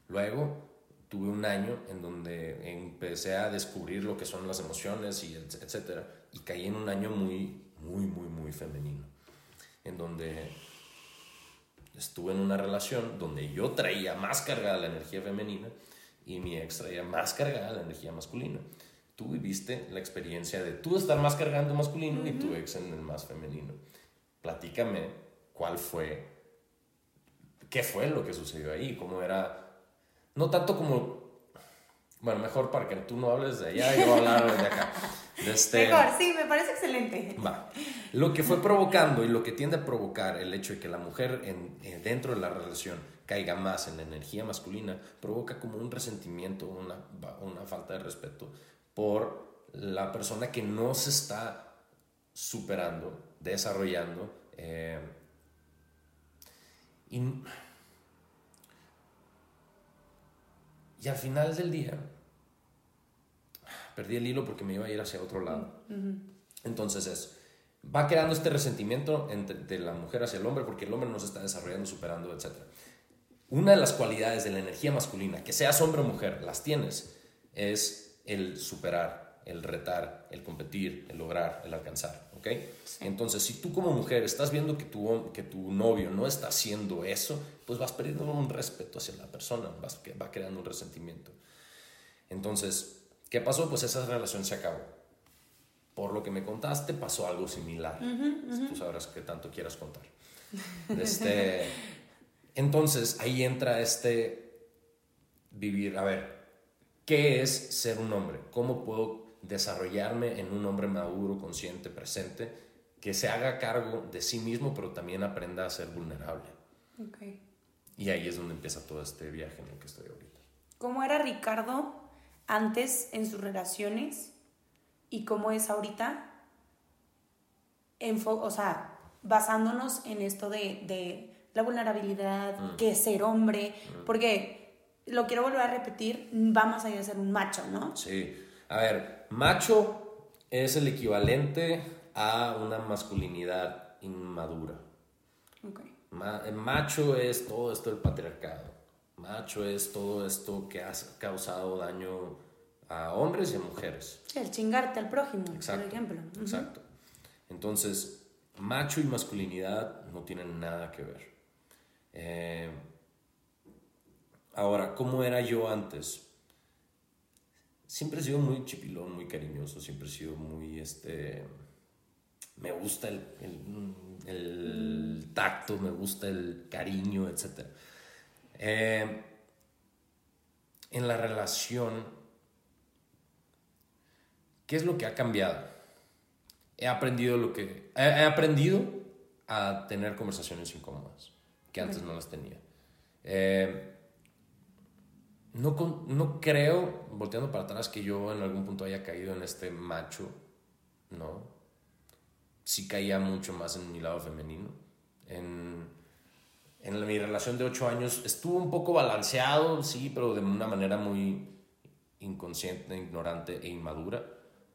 Luego tuve un año en donde empecé a descubrir lo que son las emociones y et- etcétera y caí en un año muy, muy, muy, muy femenino, en donde estuve en una relación donde yo traía más cargada la energía femenina y mi ex traía más cargada la energía masculina. Tú viviste la experiencia de tú estar más cargando masculino y tu ex en el más femenino. Platícame cuál fue, qué fue lo que sucedió ahí, cómo era, no tanto como, bueno, mejor para que tú no hables de allá, yo voy a hablar de acá. De este, Mejor, sí, me parece excelente. Va. Lo que fue provocando y lo que tiende a provocar el hecho de que la mujer en- eh, dentro de la relación caiga más en la energía masculina provoca como un resentimiento, una, una falta de respeto por la persona que no se está superando, desarrollando. eh, y, y al final del día, perdí el hilo porque me iba a ir hacia otro lado. Entonces es, va creando este resentimiento entre, de la mujer hacia el hombre porque el hombre no se está desarrollando, superando, etc. Una de las cualidades de la energía masculina, que seas hombre o mujer, las tienes, es el superar, el retar, el competir, el lograr, el alcanzar, ¿ok? Entonces, si tú como mujer estás viendo que tu, que tu novio no está haciendo eso, pues vas perdiendo un respeto hacia la persona, vas, va creando un resentimiento. Entonces, ¿qué pasó? Pues esa relación se acabó. Por lo que me contaste, pasó algo similar. Tú sabrás qué tanto quieras contar. Este, <laughs> entonces, ahí entra este vivir. A ver, ¿qué es ser un hombre? ¿Cómo puedo desarrollarme en un hombre maduro, consciente, presente, que se haga cargo de sí mismo, pero también aprenda a ser vulnerable? Ok. Y ahí es donde empieza todo este viaje en el que estoy ahorita. ¿Cómo era Ricardo antes en sus relaciones y cómo es ahorita? Enfo- o sea, basándonos en esto de, de la vulnerabilidad, que es ser hombre, porque lo quiero volver a repetir, va más allá de ser un macho, ¿no? Sí. A ver, macho es el equivalente a una masculinidad inmadura. Ma- el macho es todo esto del patriarcado. Macho es todo esto que ha causado daño a hombres y a mujeres. Sí, el chingarte al prójimo, Exacto. por ejemplo. Exacto. Entonces, macho y masculinidad no tienen nada que ver. Eh, ahora, ¿cómo era yo antes? Siempre he sido muy chipilón, muy cariñoso, siempre he sido muy, este, me gusta el, el- el tacto, me gusta el cariño, etc. Eh, en la relación, ¿qué es lo que ha cambiado? He aprendido lo que, he, he aprendido a tener conversaciones incómodas, que antes no las tenía. Eh, no, con- no creo, volteando para atrás, que yo en algún punto haya caído en este macho, ¿no? Sí caía mucho más en mi lado femenino. En, en la- mi relación de ocho años estuvo un poco balanceado, sí, pero de una manera muy inconsciente, ignorante e inmadura.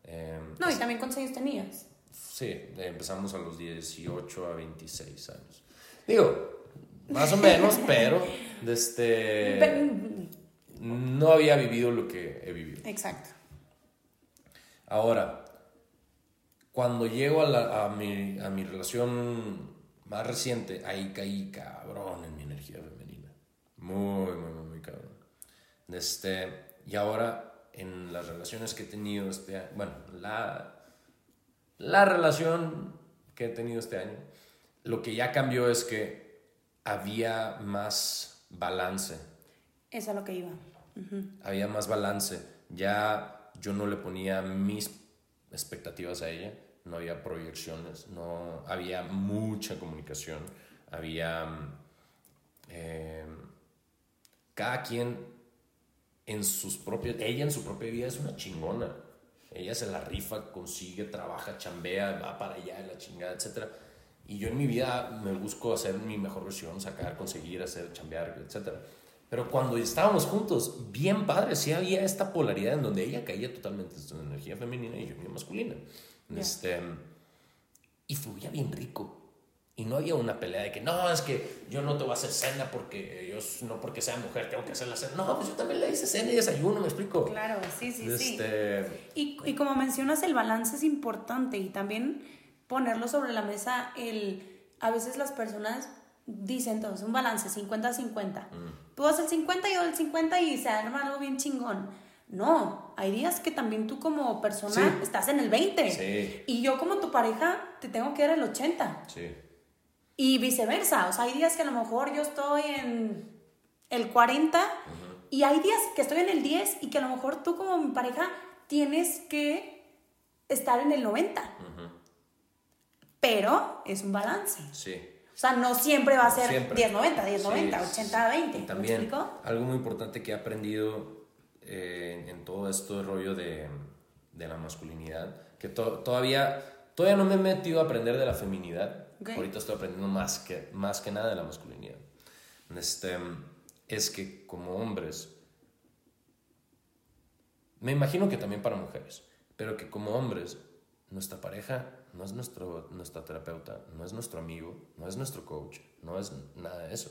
Eh, No, y también cuántos años tenías. Sí, empezamos a los 18 a 26 años. Digo, más o menos, <laughs> pero este, Pe- no había vivido lo que he vivido. Exacto. Ahora, cuando llego a, la- a mi, a mi relación más reciente, ahí caí cabrón en mi energía femenina. Muy, muy, muy, muy cabrón. Este, y ahora, en las relaciones que he tenido este año, bueno, la, la relación que he tenido este año, lo que ya cambió es que había más balance Eso es lo que iba. Había más balance. Ya yo no le ponía mis expectativas a ella, no había proyecciones, no había mucha comunicación, había eh, cada quien en sus propios, ella en su propia vida es una chingona. Ella se la rifa, consigue, trabaja, chambea, va para allá, la chingada, etc. Y yo en mi vida me busco hacer mi mejor versión, sacar, conseguir, hacer, chambear, etc. Pero cuando estábamos juntos, bien padre, sí había esta polaridad en donde ella caía totalmente en su energía femenina y yo en masculina. Ya. Este, y fluía bien rico. Y no había una pelea de que no, es que yo no te voy a hacer cena porque yo no porque sea mujer tengo que hacer la cena. No, pues yo también le hice cena y desayuno, me explico. Claro, sí, sí, sí. Este, Y, y como mencionas, el balance es importante y también ponerlo sobre la mesa, el, a veces las personas dicen entonces un balance 50-50. Tú das el 50 y yo el 50 y se arma algo bien chingón. No, hay días que también tú como persona Sí. estás en el 20 Sí. y yo como tu pareja te tengo que dar el 80 sí. y viceversa. O sea, hay días que a lo mejor yo estoy en el 40 y hay días que estoy en el 10 y que a lo mejor tú como mi pareja tienes que estar en el 90. Pero es un balance. Sí. O sea, no siempre va a ser Siempre. 10-90, 10-90, Sí. 80-20. Y ¿Me también explico? algo muy importante que he aprendido eh, en todo esto de rollo de, de la masculinidad, que to- todavía, todavía no me he metido a aprender de la feminidad. Ahorita estoy aprendiendo más que, más que nada de la masculinidad. Este, es que como hombres, me imagino que también para mujeres, pero que como hombres, nuestra pareja no es nuestro, nuestra terapeuta, no es nuestro amigo, no es nuestro coach, no es nada de eso.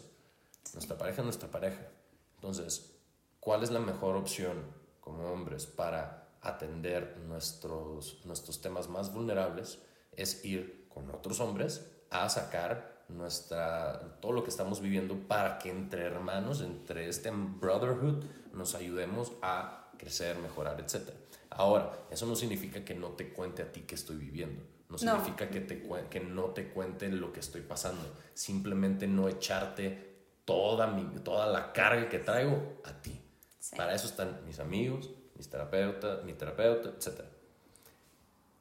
Nuestra pareja es nuestra pareja. Entonces, ¿cuál es la mejor opción como hombres para atender nuestros, nuestros temas más vulnerables? Es ir con otros hombres a sacar nuestra, todo lo que estamos viviendo para que entre hermanos, entre este brotherhood, nos ayudemos a crecer, mejorar, etc. Ahora, eso no significa que no te cuente a ti que estoy viviendo. No No. significa que, te, que no te cuente lo que estoy pasando. Simplemente no echarte toda, mi, toda la carga que traigo a ti. Sí. Para eso están mis amigos, mis terapeutas, mi terapeuta, etc.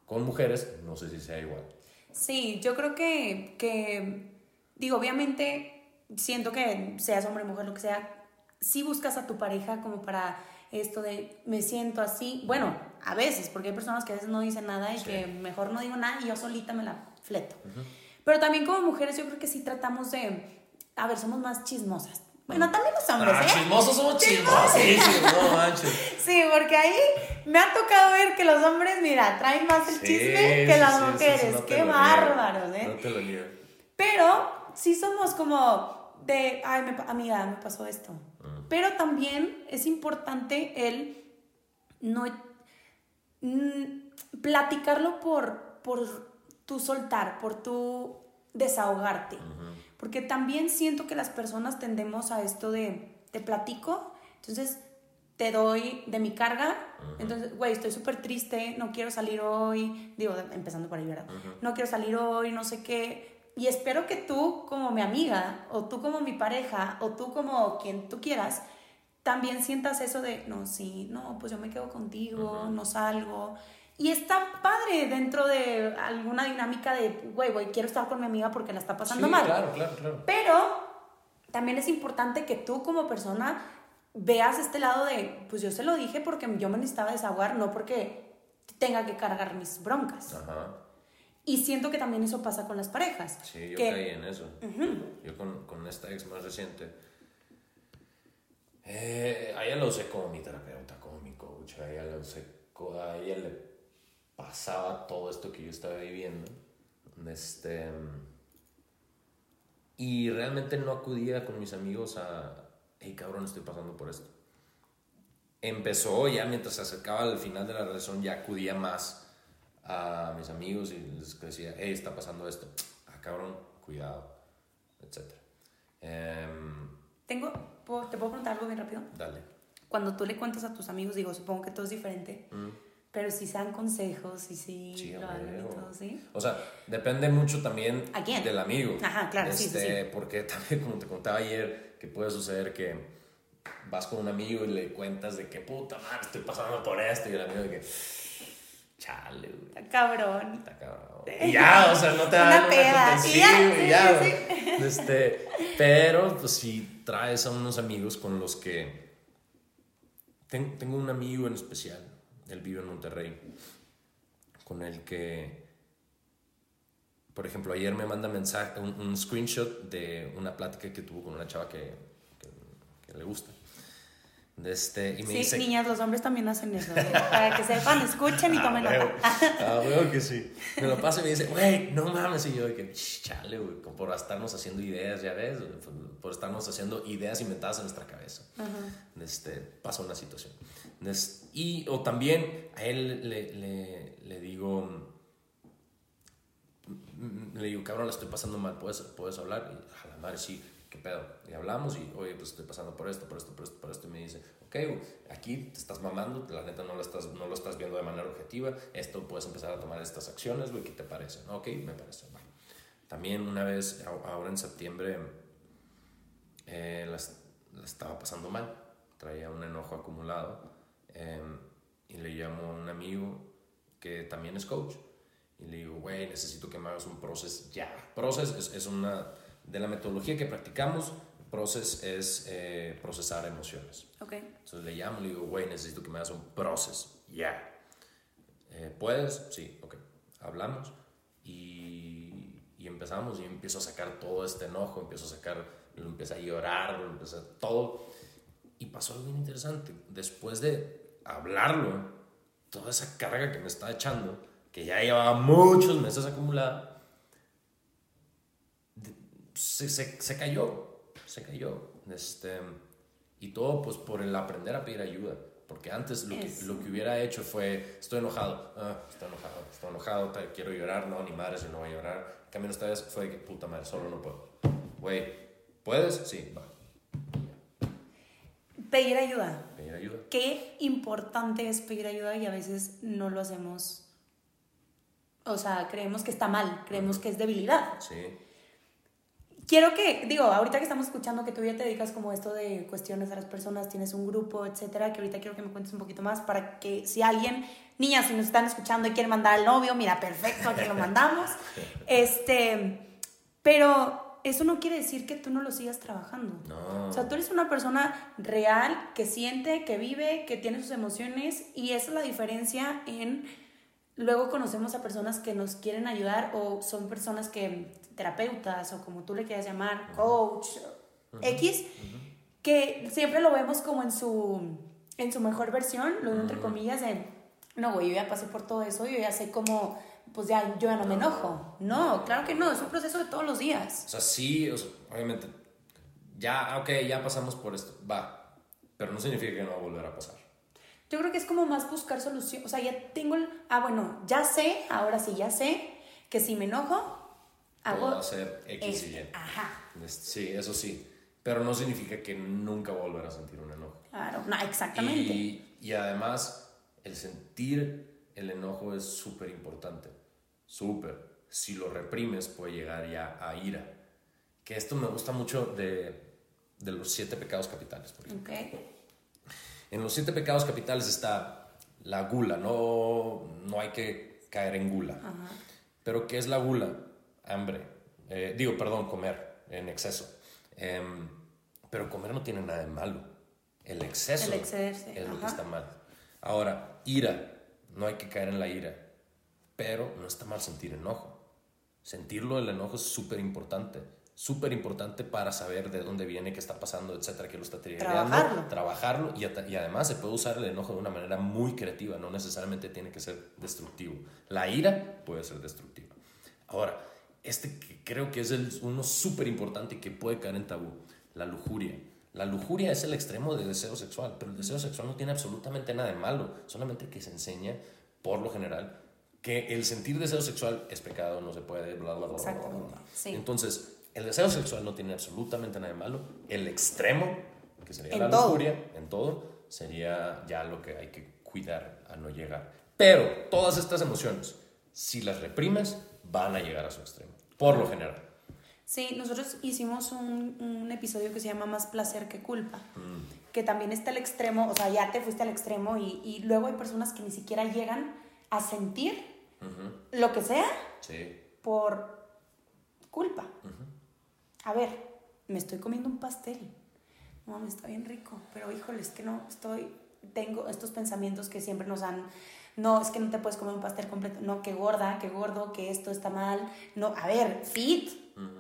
Con mujeres, no sé si sea igual. Sí, yo creo que, que, digo, obviamente, siento que seas hombre, mujer, lo que sea, si buscas a tu pareja como para esto de me siento así, bueno, a veces, porque hay personas que a veces no dicen nada y Sí. que mejor no digo nada y yo solita me la fleto. Pero también como mujeres yo creo que sí tratamos de, a ver, somos más chismosas. Bueno, también los hombres, Ah, ¿eh? chismosos somos chismosísimos, no manches. <laughs> Sí, porque ahí me ha tocado ver que los hombres, mira, traen más el Sí, chisme que sí, las sí, sí, mujeres. sí, no Qué bárbaros, ¿eh? No te lo niego. Pero sí somos como de, ay, me amiga, me pasó esto. Pero también es importante el no mm, platicarlo por, por tu soltar, por tu desahogarte. Porque también siento que las personas tendemos a esto de, te platico, entonces te doy de mi carga, entonces, güey, estoy súper triste, no quiero salir hoy, digo, empezando por ahí, ¿verdad? No quiero salir hoy, no sé qué. Y espero que tú como mi amiga, o tú como mi pareja, o tú como quien tú quieras, también sientas eso de, no, sí, no, pues yo me quedo contigo, no salgo. Y está padre dentro de alguna dinámica de, güey, güey, quiero estar con mi amiga porque la está pasando Sí, mal. claro, claro, claro. Pero también es importante que tú como persona veas este lado de, pues yo se lo dije porque yo me necesitaba desahogar, no porque tenga que cargar mis broncas. Ajá. Y siento que también eso pasa con las parejas. Sí, yo que, caí en eso. Yo con, con esta ex más reciente, eh, a ella la usé como mi terapeuta, como mi coach, a ella la usé, a ella le pasaba todo esto que yo estaba viviendo. Este, y realmente no acudía con mis amigos a, hey cabrón, estoy pasando por esto. Empezó ya mientras se acercaba al final de la relación, ya acudía más a mis amigos y les decía, hey, está pasando esto. Ah, cabrón, cuidado, etc. Em, Tengo, ¿puedo- ¿te puedo preguntar algo bien rápido? dale. Cuando tú le cuentas a tus amigos, digo, supongo que todo es diferente, pero si sean consejos y si Mm. Sí, lo a hablan y todo, ¿sí? O sea, depende mucho también ¿A quién? del amigo. Ajá, claro, sí, sí, Este, Porque también, como te contaba ayer, que puede suceder que vas con un amigo y le cuentas de que puta madre, estoy pasando por esto. Y el amigo de que, chale, güey. Está cabrón. Está cabrón. Y ya, o sea, no te da Una peda, Sí, ya, sí, ya, sí, güey. Este, pero, pues si traes a unos amigos con los que. Ten- tengo un amigo en especial, él vive en Monterrey, con el que. Por ejemplo, ayer me manda mensaje, un, un screenshot de una plática que tuvo con una chava que, que- que le gusta. Este, y me Sí, dice. niñas, los hombres también hacen eso. ¿eh? Para que sepan, escuchen y tomen Ah, nota. <laughs> Ah, huevo que sí. Me lo pasa y me dice, güey, no mames. Y yo, de que, "Ch, chale, güey, por estarnos haciendo ideas, ya ves, por- estarnos haciendo ideas inventadas en nuestra cabeza. Este, pasa una situación. Y, o también a él le, le, le digo, mm, le digo, cabrón, la estoy pasando mal, ¿puedes, puedes hablar? Y a la madre, sí, ¿qué pedo? Y hablamos y, oye, pues estoy pasando por esto, por esto, por esto, por esto. Y me dice, ok, aquí te estás mamando, la neta no lo estás, no lo estás viendo de manera objetiva, esto puedes empezar a tomar estas acciones, güey, ¿qué te parece? ¿No? Ok, me parece, va. También una vez, ahora en septiembre, eh, las- la estaba pasando mal, traía un enojo acumulado eh, y le llamo a un amigo que también es coach y le digo, güey, necesito que me hagas un proceso ya. Process es, es una de la metodología que practicamos, process es eh, procesar emociones. Ok. Entonces le llamo y le digo, güey, necesito que me hagas un proceso ya. Eh, ¿Puedes? Sí, ok. Hablamos y, y empezamos y empiezo a sacar todo este enojo, empiezo a sacar, lo empecé a llorar, lo empecé a todo. Y pasó algo bien interesante. Después de hablarlo, toda esa carga que me estaba echando, que ya llevaba muchos meses acumulada, se, se, se cayó, se cayó. Este, y todo pues por el aprender a pedir ayuda. Porque antes lo que, lo que hubiera hecho fue, estoy enojado, ah, estoy enojado, estoy enojado, quiero llorar, no, ni madre, si no voy a llorar. En cambio esta vez fue de que, puta madre, solo no puedo. Güey, ¿puedes? Sí, va, Pedir ayuda. pedir ayuda. Qué importante es pedir ayuda y a veces no lo hacemos. O sea, creemos que está mal, creemos que es debilidad. Sí, Quiero que, digo, ahorita que estamos escuchando que tú ya te dedicas como esto de cuestiones a las personas, tienes un grupo, etcétera, que ahorita quiero que me cuentes un poquito más para que si alguien, niñas, si nos están escuchando y quieren mandar al novio, mira, perfecto, aquí lo mandamos. <laughs> Este, pero eso no quiere decir que tú no lo sigas trabajando. no. O sea, tú eres una persona real que siente, que vive, que tiene sus emociones y esa es la diferencia en luego conocemos a personas que nos quieren ayudar o son personas que terapeutas o como tú le quieras llamar, coach, X, que siempre lo vemos como en su en su mejor versión, lo digo entre comillas de no, güey, yo ya pasé por todo eso, yo ya sé cómo pues ya yo ya no me enojo. No, claro que no, es un proceso de todos los días. O sea, sí, o sea, obviamente, ya, ok, ya pasamos por esto, va, pero no significa que no va a volver a pasar. Yo creo que es como más buscar solución. O sea, ya tengo el. Ah, bueno, ya sé, ahora sí, ya sé que si me enojo, hago. Puedo hacer X y Y. Ajá. Este, Sí, eso sí, pero no significa que nunca volver a sentir un enojo. Claro, no, exactamente. Y, y además, el sentir el enojo es súper importante. Súper. Si lo reprimes, puede llegar ya a ira. Que esto me gusta mucho de, de los siete pecados capitales. Por ejemplo. Ok. En los siete pecados capitales está la gula. No, no hay que caer en gula. Pero ¿qué es la gula? Hambre. Eh, digo, perdón, comer en exceso. Em, pero comer no tiene nada de malo. El exceso El es lo que está mal. Ahora, ira. No hay que caer en la ira. Pero no está mal sentir enojo. Sentirlo, el enojo es súper importante. Súper importante para saber de dónde viene, qué está pasando, etcétera, qué lo está triggerando. Trabajarlo. Trabajarlo y, y además se puede usar el enojo de una manera muy creativa. No necesariamente tiene que ser destructivo. La ira puede ser destructiva. Ahora, este que creo que es el, uno súper importante y que puede caer en tabú, la lujuria. La lujuria es el extremo del deseo sexual, pero el deseo sexual no tiene absolutamente nada de malo, solamente que se enseña, por lo general, que el sentir deseo sexual es pecado, no se puede, bla, bla, bla, bla, bla, bla. Sí. Entonces, el deseo sexual no tiene absolutamente nada de malo, el extremo, que sería En la todo. lujuria, en todo, sería ya lo que hay que cuidar a no llegar. Pero todas estas emociones, si las reprimes, van a llegar a su extremo, por lo general. Sí, nosotros hicimos un, un episodio que se llama Más placer que culpa. que también está el extremo, o sea, ya te fuiste al extremo y, y luego hay personas que ni siquiera llegan a sentir lo que sea Sí. por culpa. A ver, me estoy comiendo un pastel. No, me está bien rico, pero híjole, es que no, estoy, tengo estos pensamientos que siempre nos han, no, es que no te puedes comer un pastel completo, no, que gorda, que gordo, que esto está mal, no, a ver, fit,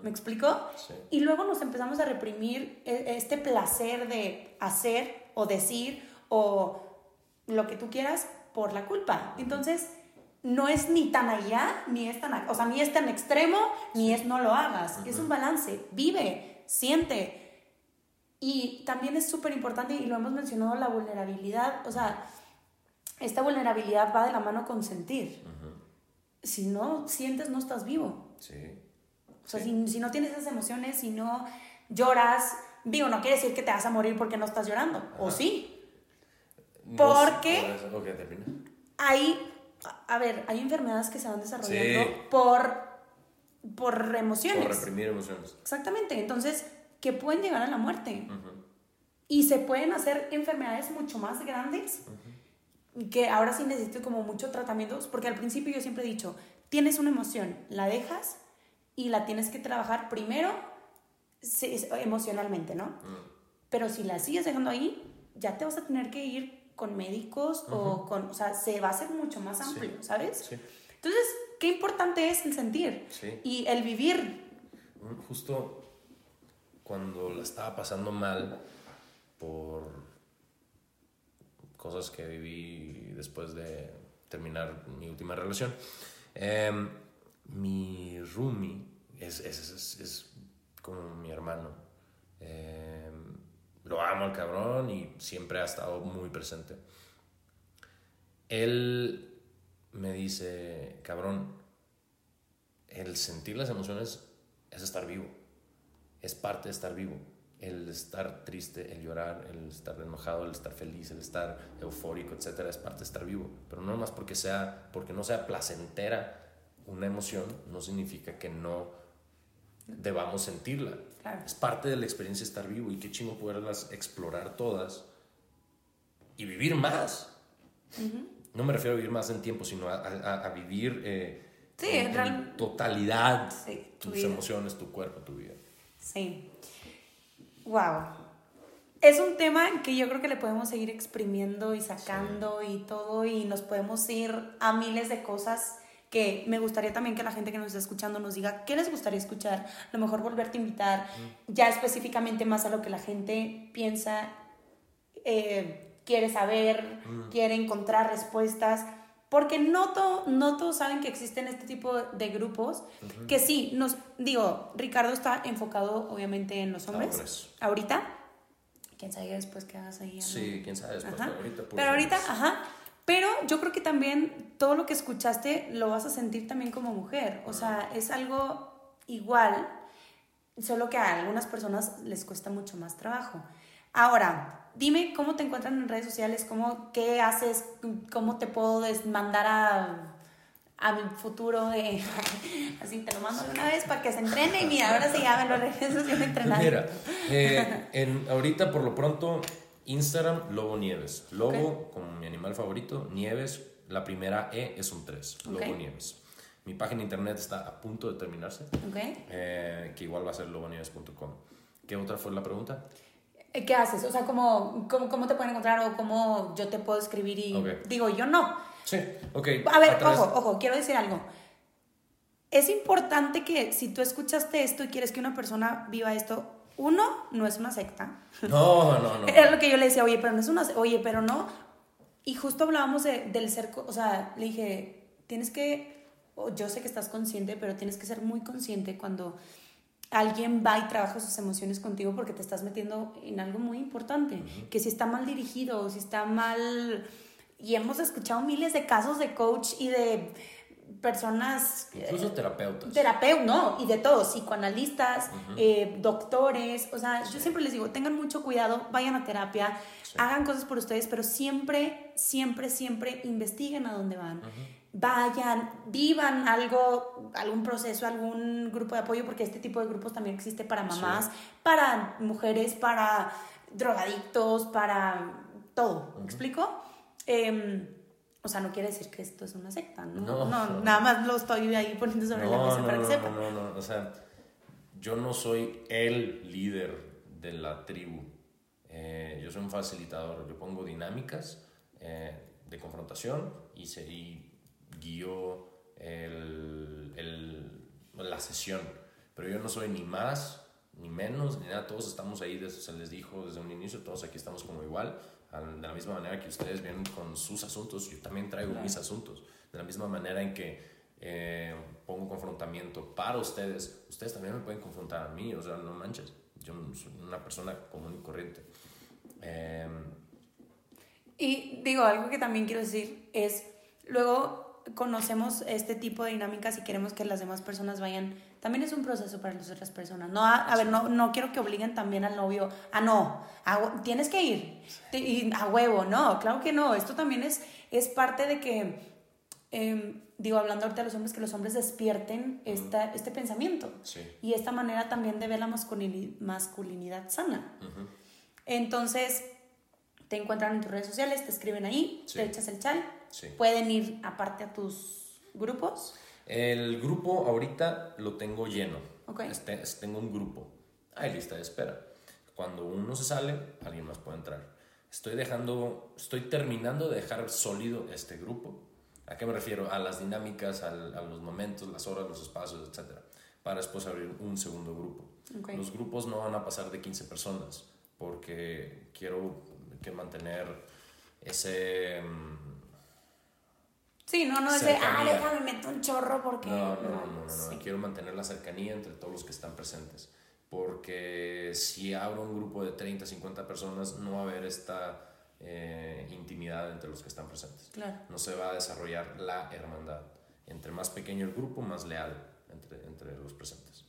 ¿me explico? Sí. Y luego nos empezamos a reprimir e- este placer de hacer o decir o lo que tú quieras por la culpa. Entonces, no es ni tan allá, ni es tan, o sea, ni es tan extremo, ni es no lo hagas. Es un balance. Vive, siente. Y también es súper importante, y lo hemos mencionado, la vulnerabilidad. O sea, esta vulnerabilidad va de la mano con sentir. Si no sientes, no estás vivo. Sí. O sea, Sí. si, si no tienes esas emociones, si no lloras, digo, no quiere decir que te vas a morir porque no estás llorando. O sí. No ¿Por sé, qué? eso- Ok, termina. Hay, a- ver, hay enfermedades que se van desarrollando Sí. por, por emociones. Por reprimir emociones. Exactamente. Entonces, que pueden llegar a la muerte. Y se pueden hacer enfermedades mucho más grandes que ahora sí necesito como mucho tratamiento, porque al principio yo siempre he dicho, tienes una emoción, la dejas y la tienes que trabajar primero emocionalmente, ¿no? Pero si la sigues dejando ahí, ya te vas a tener que ir con médicos o con, o sea, se va a hacer mucho más amplio, ¿sabes? Sí. Entonces, qué importante es el sentir Sí. y el vivir. Mm, Justo cuando la estaba pasando mal por cosas que viví después de terminar mi última relación, em, mi roomie es, es, es- es como mi hermano. Em, lo amo al cabrón y siempre ha estado muy presente. Él me dice, cabrón, el sentir las emociones es estar vivo. Es parte de estar vivo. El estar triste, el llorar, el estar enojado, el estar feliz, el estar eufórico, etcétera, es parte de estar vivo. Pero no más porque sea, porque no sea placentera una emoción, no significa que no debamos sentirla. Claro. Es parte de la experiencia estar vivo y qué chingo poderlas explorar todas y vivir más. No me refiero a vivir más en tiempo, sino a, a- a vivir eh, Sí, en, en en totalidad Sí, tu tus vida. emociones, tu cuerpo, tu vida. Sí. Wow. Es un tema que yo creo que le podemos seguir exprimiendo y sacando y todo y nos podemos ir a miles de cosas que me gustaría también que la gente que nos está escuchando nos diga qué les gustaría escuchar, a lo mejor volverte a invitar ya específicamente más a lo que la gente piensa, eh, quiere saber, quiere encontrar respuestas, porque no, to- no todos saben que existen este tipo de grupos, que sí, nos digo, Ricardo está enfocado obviamente en los hombres, Hombres. ahorita, quién sabe después qué hagas ahí. Sí, quién sabe después, Ajá. ahorita. Pero ahorita, hombres. ajá. Pero yo creo que también todo lo que escuchaste lo vas a sentir también como mujer. O sea, es algo igual, solo que a algunas personas les cuesta mucho más trabajo. Ahora, dime cómo te encuentran en redes sociales, cómo, qué haces, cómo te puedo mandar a, a mi futuro de... <laughs> Así te lo mando de una vez para que se entrene y mira, ahora sí ya me lo regreso sin entrenar. Mira, eh, en, ahorita por lo pronto, Instagram, Lobo Nieves. Lobo como mi animal favorito, Nieves, la primera E es un 3, Lobo Ok. Nieves. Mi página de internet está a punto de terminarse, ¿Ok? eh, que igual va a ser lobonieves.com. ¿Qué otra fue la pregunta? Eh, ¿Qué haces? O sea, ¿cómo, cómo, cómo te pueden encontrar o cómo yo te puedo escribir y digo, yo no. Sí, ok. A ver, través- ojo, ojo, quiero decir algo. Es importante que si tú escuchaste esto y quieres que una persona viva esto, uno, no es una secta. <laughs> No, no, no. Era lo que yo le decía, oye, pero no es una, se- oye, pero no. Y justo hablábamos de- del ser, co- o sea, le dije, tienes que, yo sé que estás consciente, pero tienes que ser muy consciente cuando alguien va y trabaja sus emociones contigo porque te estás metiendo en algo muy importante, que si está mal dirigido, si está mal... Y hemos escuchado miles de casos de coach y de personas Incluso terapeutas. terapeutas, no, y de todos, psicoanalistas, eh, doctores, o sea, yo siempre les digo, tengan mucho cuidado, vayan a terapia, hagan cosas por ustedes, pero siempre, siempre, siempre investiguen a dónde van. Vayan, vivan algo, algún proceso, algún grupo de apoyo, porque este tipo de grupos también existe para mamás, para mujeres, para drogadictos, para todo. ¿Me explico? Em, o sea, no quiere decir que esto es una secta, ¿no? No, No, no. nada más lo estoy ahí poniendo sobre la mesa para que no, sepan. no, no, no, o sea, yo no soy el líder de la tribu. Eh, yo soy un facilitador, yo pongo dinámicas eh, de confrontación y, se, y guío el, el- la sesión. Pero yo no soy ni más, ni menos, ni nada. Todos estamos ahí, se les dijo desde un inicio, todos aquí estamos como igual. De la misma manera que ustedes vienen con sus asuntos, yo también traigo mis asuntos. De la misma manera en que eh, pongo confrontamiento para ustedes, ustedes también me pueden confrontar a mí, o sea, no manches. Yo soy una persona común y corriente. Eh, Y digo, algo que también quiero decir es, luego conocemos este tipo de dinámicas y queremos que las demás personas vayan, también es un proceso para las otras personas. No, a, a ver, no, no quiero que obliguen también al novio, a no, a tienes que ir, y a huevo, no, claro que no, esto también es, es parte de que, em, digo, hablando ahorita de los hombres, que los hombres despierten esta, este pensamiento Sí. y esta manera también de ver la masculini- masculinidad sana. Entonces, te encuentran en tus redes sociales, te escriben ahí, te echas el chal. Pueden ir aparte a tus grupos. El grupo ahorita lo tengo lleno. Ok. Este- es- tengo un grupo. Hay lista de espera. Cuando uno se sale, alguien más puede entrar. Estoy dejando, estoy terminando de dejar sólido este grupo. ¿A qué me refiero? A las dinámicas, al- a los momentos, las horas, los espacios, etc. Para después abrir un segundo grupo. Los grupos no van a pasar de 15 personas porque quiero que mantener ese... Sí, no, no es de, ah, déjame meter un chorro porque... No, no, no, no, no, sí. Quiero mantener la cercanía entre todos los que están presentes. Porque si abro un grupo de 30, 50 personas, no va a haber esta eh, intimidad entre los que están presentes. Claro. No se va a desarrollar la hermandad. Entre más pequeño el grupo, más leal entre, entre los presentes.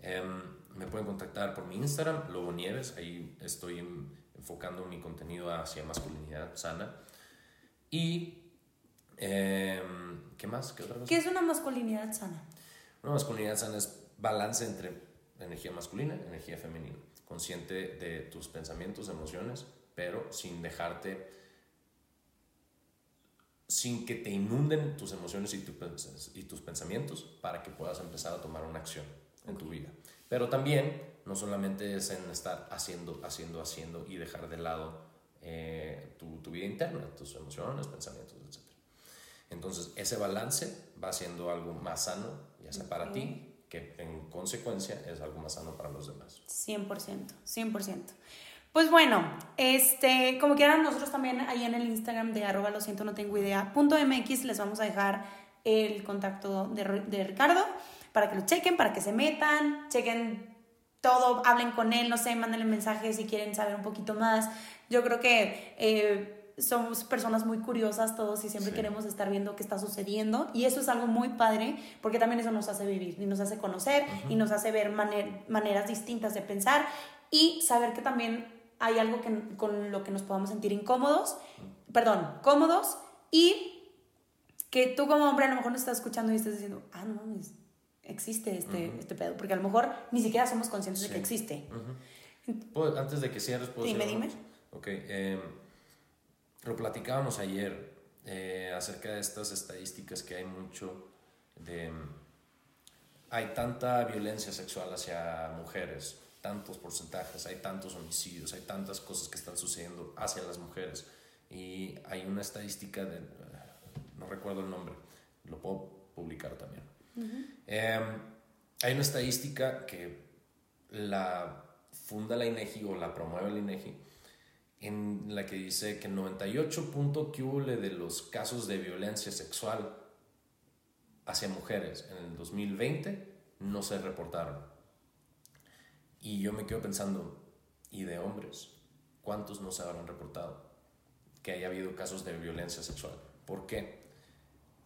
Em, me pueden contactar por mi Instagram, Lobo Nieves. Ahí estoy en- enfocando mi contenido hacia masculinidad sana. Y. em, ¿Qué más? ¿Qué otra cosa? ¿Qué es una masculinidad sana? Una masculinidad sana es balance entre energía masculina y energía femenina. Consciente de tus pensamientos, emociones, pero sin dejarte, sin que te inunden tus emociones y, tu y tus pensamientos para que puedas empezar a tomar una acción en tu vida. Pero también no solamente es en estar haciendo, haciendo, haciendo y dejar de lado eh, tu, tu vida interna, tus emociones, pensamientos. Entonces, ese balance va siendo algo más sano, ya sea para ti, que en consecuencia es algo más sano para los demás. 100%, 100%. Pues bueno, este, como quieran, nosotros también ahí en el Instagram de arroba lo siento, no tengo idea, punto MX, les vamos a dejar el contacto de, de Ricardo para que lo chequen, para que se metan, chequen todo, hablen con él, no sé, mándenle mensajes si quieren saber un poquito más. Yo creo que eh, somos personas muy curiosas todos y siempre Sí. queremos estar viendo qué está sucediendo y eso es algo muy padre porque también eso nos hace vivir y nos hace conocer y nos hace ver maner- maneras distintas de pensar y saber que también hay algo que, con lo que nos podamos sentir incómodos, perdón, cómodos y que tú como hombre a lo mejor nos estás escuchando y estás diciendo, ah, no mames, existe este, este pedo, porque a lo mejor ni siquiera somos conscientes de que Sí. existe. Puedo- antes de que cierres, ¿puedo Dime, decir dime. Ok, eh, lo platicábamos ayer eh, acerca de estas estadísticas que hay mucho de... Hay tanta violencia sexual hacia mujeres, tantos porcentajes, hay tantos homicidios, hay tantas cosas que están sucediendo hacia las mujeres. Y hay una estadística de... No recuerdo el nombre, lo puedo publicar también. Eh, hay una estadística que la funda la INEGI o la promueve la INEGI en la que dice que 98 punto que hubo de los casos de violencia sexual hacia mujeres en el 2020 no se reportaron. Y yo me quedo pensando, ¿y de hombres? ¿Cuántos no se habrán reportado? Que haya habido casos de violencia sexual. ¿Por qué?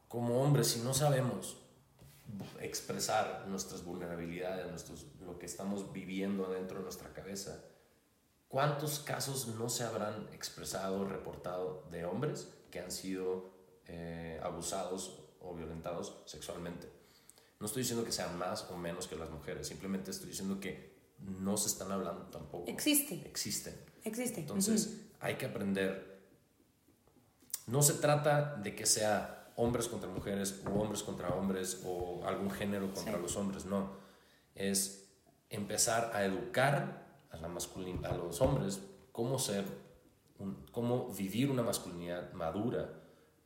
Como hombres, si no sabemos expresar nuestras vulnerabilidades, nuestros, lo que estamos viviendo dentro de nuestra cabeza, ¿cuántos casos no se habrán expresado, reportado de hombres que han sido eh, abusados o violentados sexualmente? No estoy diciendo que sean más o menos que las mujeres, simplemente estoy diciendo que no se están hablando tampoco. Existe. Existen. Existe. Entonces, hay que aprender. No se trata de que sea hombres contra mujeres o hombres contra hombres o algún género contra Sí. los hombres, no. Es empezar a educar a, la masculin- a los hombres cómo ser, un- cómo vivir una masculinidad madura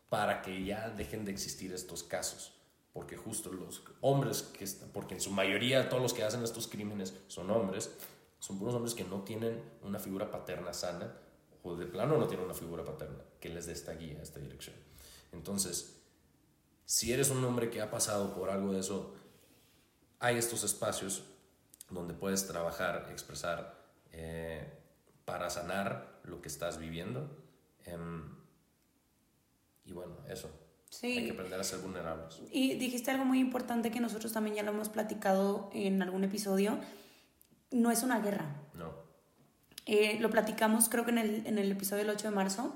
para que ya dejen de existir estos casos. Porque justo los hombres, que porque en su mayoría todos los que hacen estos crímenes son hombres, son puros hombres que no tienen una figura paterna sana o de plano no tienen una figura paterna que les dé esta guía, esta dirección. Entonces, si eres un hombre que ha pasado por algo de eso, hay estos espacios donde puedes trabajar, expresar eh, para sanar lo que estás viviendo. Em, y bueno, eso. Sí. Hay que aprender a ser vulnerables. Y dijiste algo muy importante que nosotros también ya lo hemos platicado en algún episodio. No es una guerra. No. Eh, lo platicamos creo que en el, en el episodio del 8 de marzo,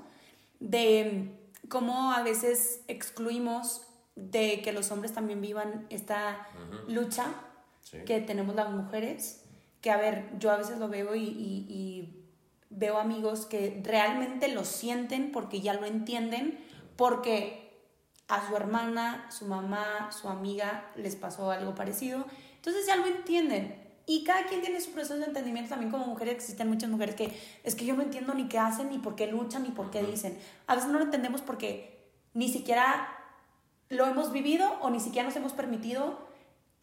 de cómo a veces excluimos de que los hombres también vivan esta lucha Sí. que tenemos las mujeres, que a ver, yo a veces lo veo y, y- y veo amigos que realmente lo sienten porque ya lo entienden, porque a su hermana, su mamá, su amiga les pasó algo parecido, entonces ya lo entienden. Y cada quien tiene su proceso de entendimiento, también como mujeres existen muchas mujeres que es que yo no entiendo ni qué hacen, ni por qué luchan, ni por qué dicen. A veces no lo entendemos porque ni siquiera lo hemos vivido o ni siquiera nos hemos permitido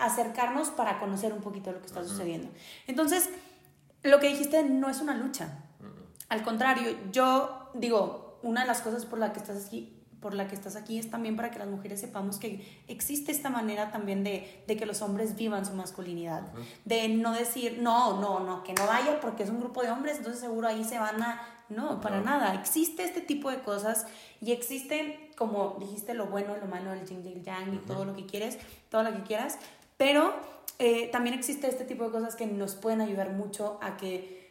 acercarnos para conocer un poquito lo que está sucediendo. Entonces, lo que dijiste no es una lucha. Al contrario, yo digo, una de las cosas por la que estás aquí por la que estás aquí es también para que las mujeres sepamos que existe esta manera también de, de que los hombres vivan su masculinidad. De no decir, no, no, no, que no vaya porque es un grupo de hombres, entonces seguro ahí se van a... No, para nada. Existe este tipo de cosas y existen, como dijiste, lo bueno, lo malo, el yin y el yang y todo lo que quieres, todo lo que quieras, pero eh, también existe este tipo de cosas que nos pueden ayudar mucho a que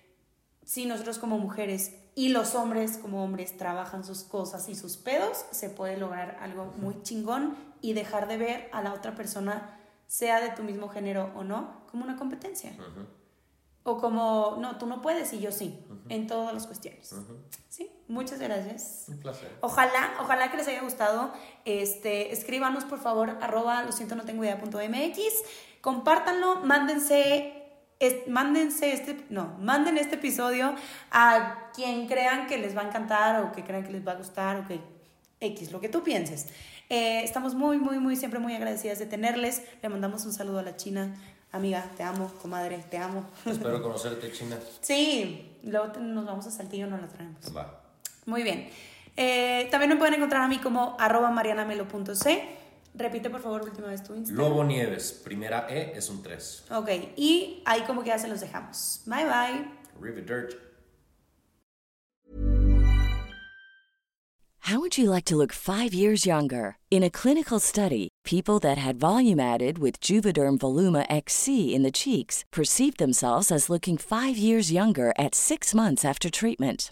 si nosotros como mujeres y los hombres como hombres trabajan sus cosas y sus pedos, se puede lograr algo muy chingón y dejar de ver a la otra persona, sea de tu mismo género o no, como una competencia. O como, no, tú no puedes y yo sí, en todas las cuestiones. Sí, muchas gracias. Un placer. Ojalá, ojalá que les haya gustado. Este, escríbanos por favor, arroba lo siento no tengo idea punto MX. Compártanlo, mándense, es- mándense este, no, manden este episodio a quien crean que les va a encantar o que crean que les va a gustar o que X, lo que tú pienses. Eh, estamos muy, muy, muy, siempre muy agradecidas de tenerles. Le mandamos un saludo a la China. Amiga, te amo, comadre, te amo. Espero conocerte, China. Sí, luego nos vamos a Saltillo, nos la traemos. Va. Muy bien. Eh, también me pueden encontrar a mí como arroba marianamelo.c. Repite por favor última vez tu Instagram. Lobo Nieves, primera E es un 3. Ok, y ahí como que ya se los dejamos. Bye bye. River Dirt. How would you like to look five years younger? In a clinical study, people that had volume added with Juvederm Voluma XC in the cheeks perceived themselves as looking five years younger at six months after treatment.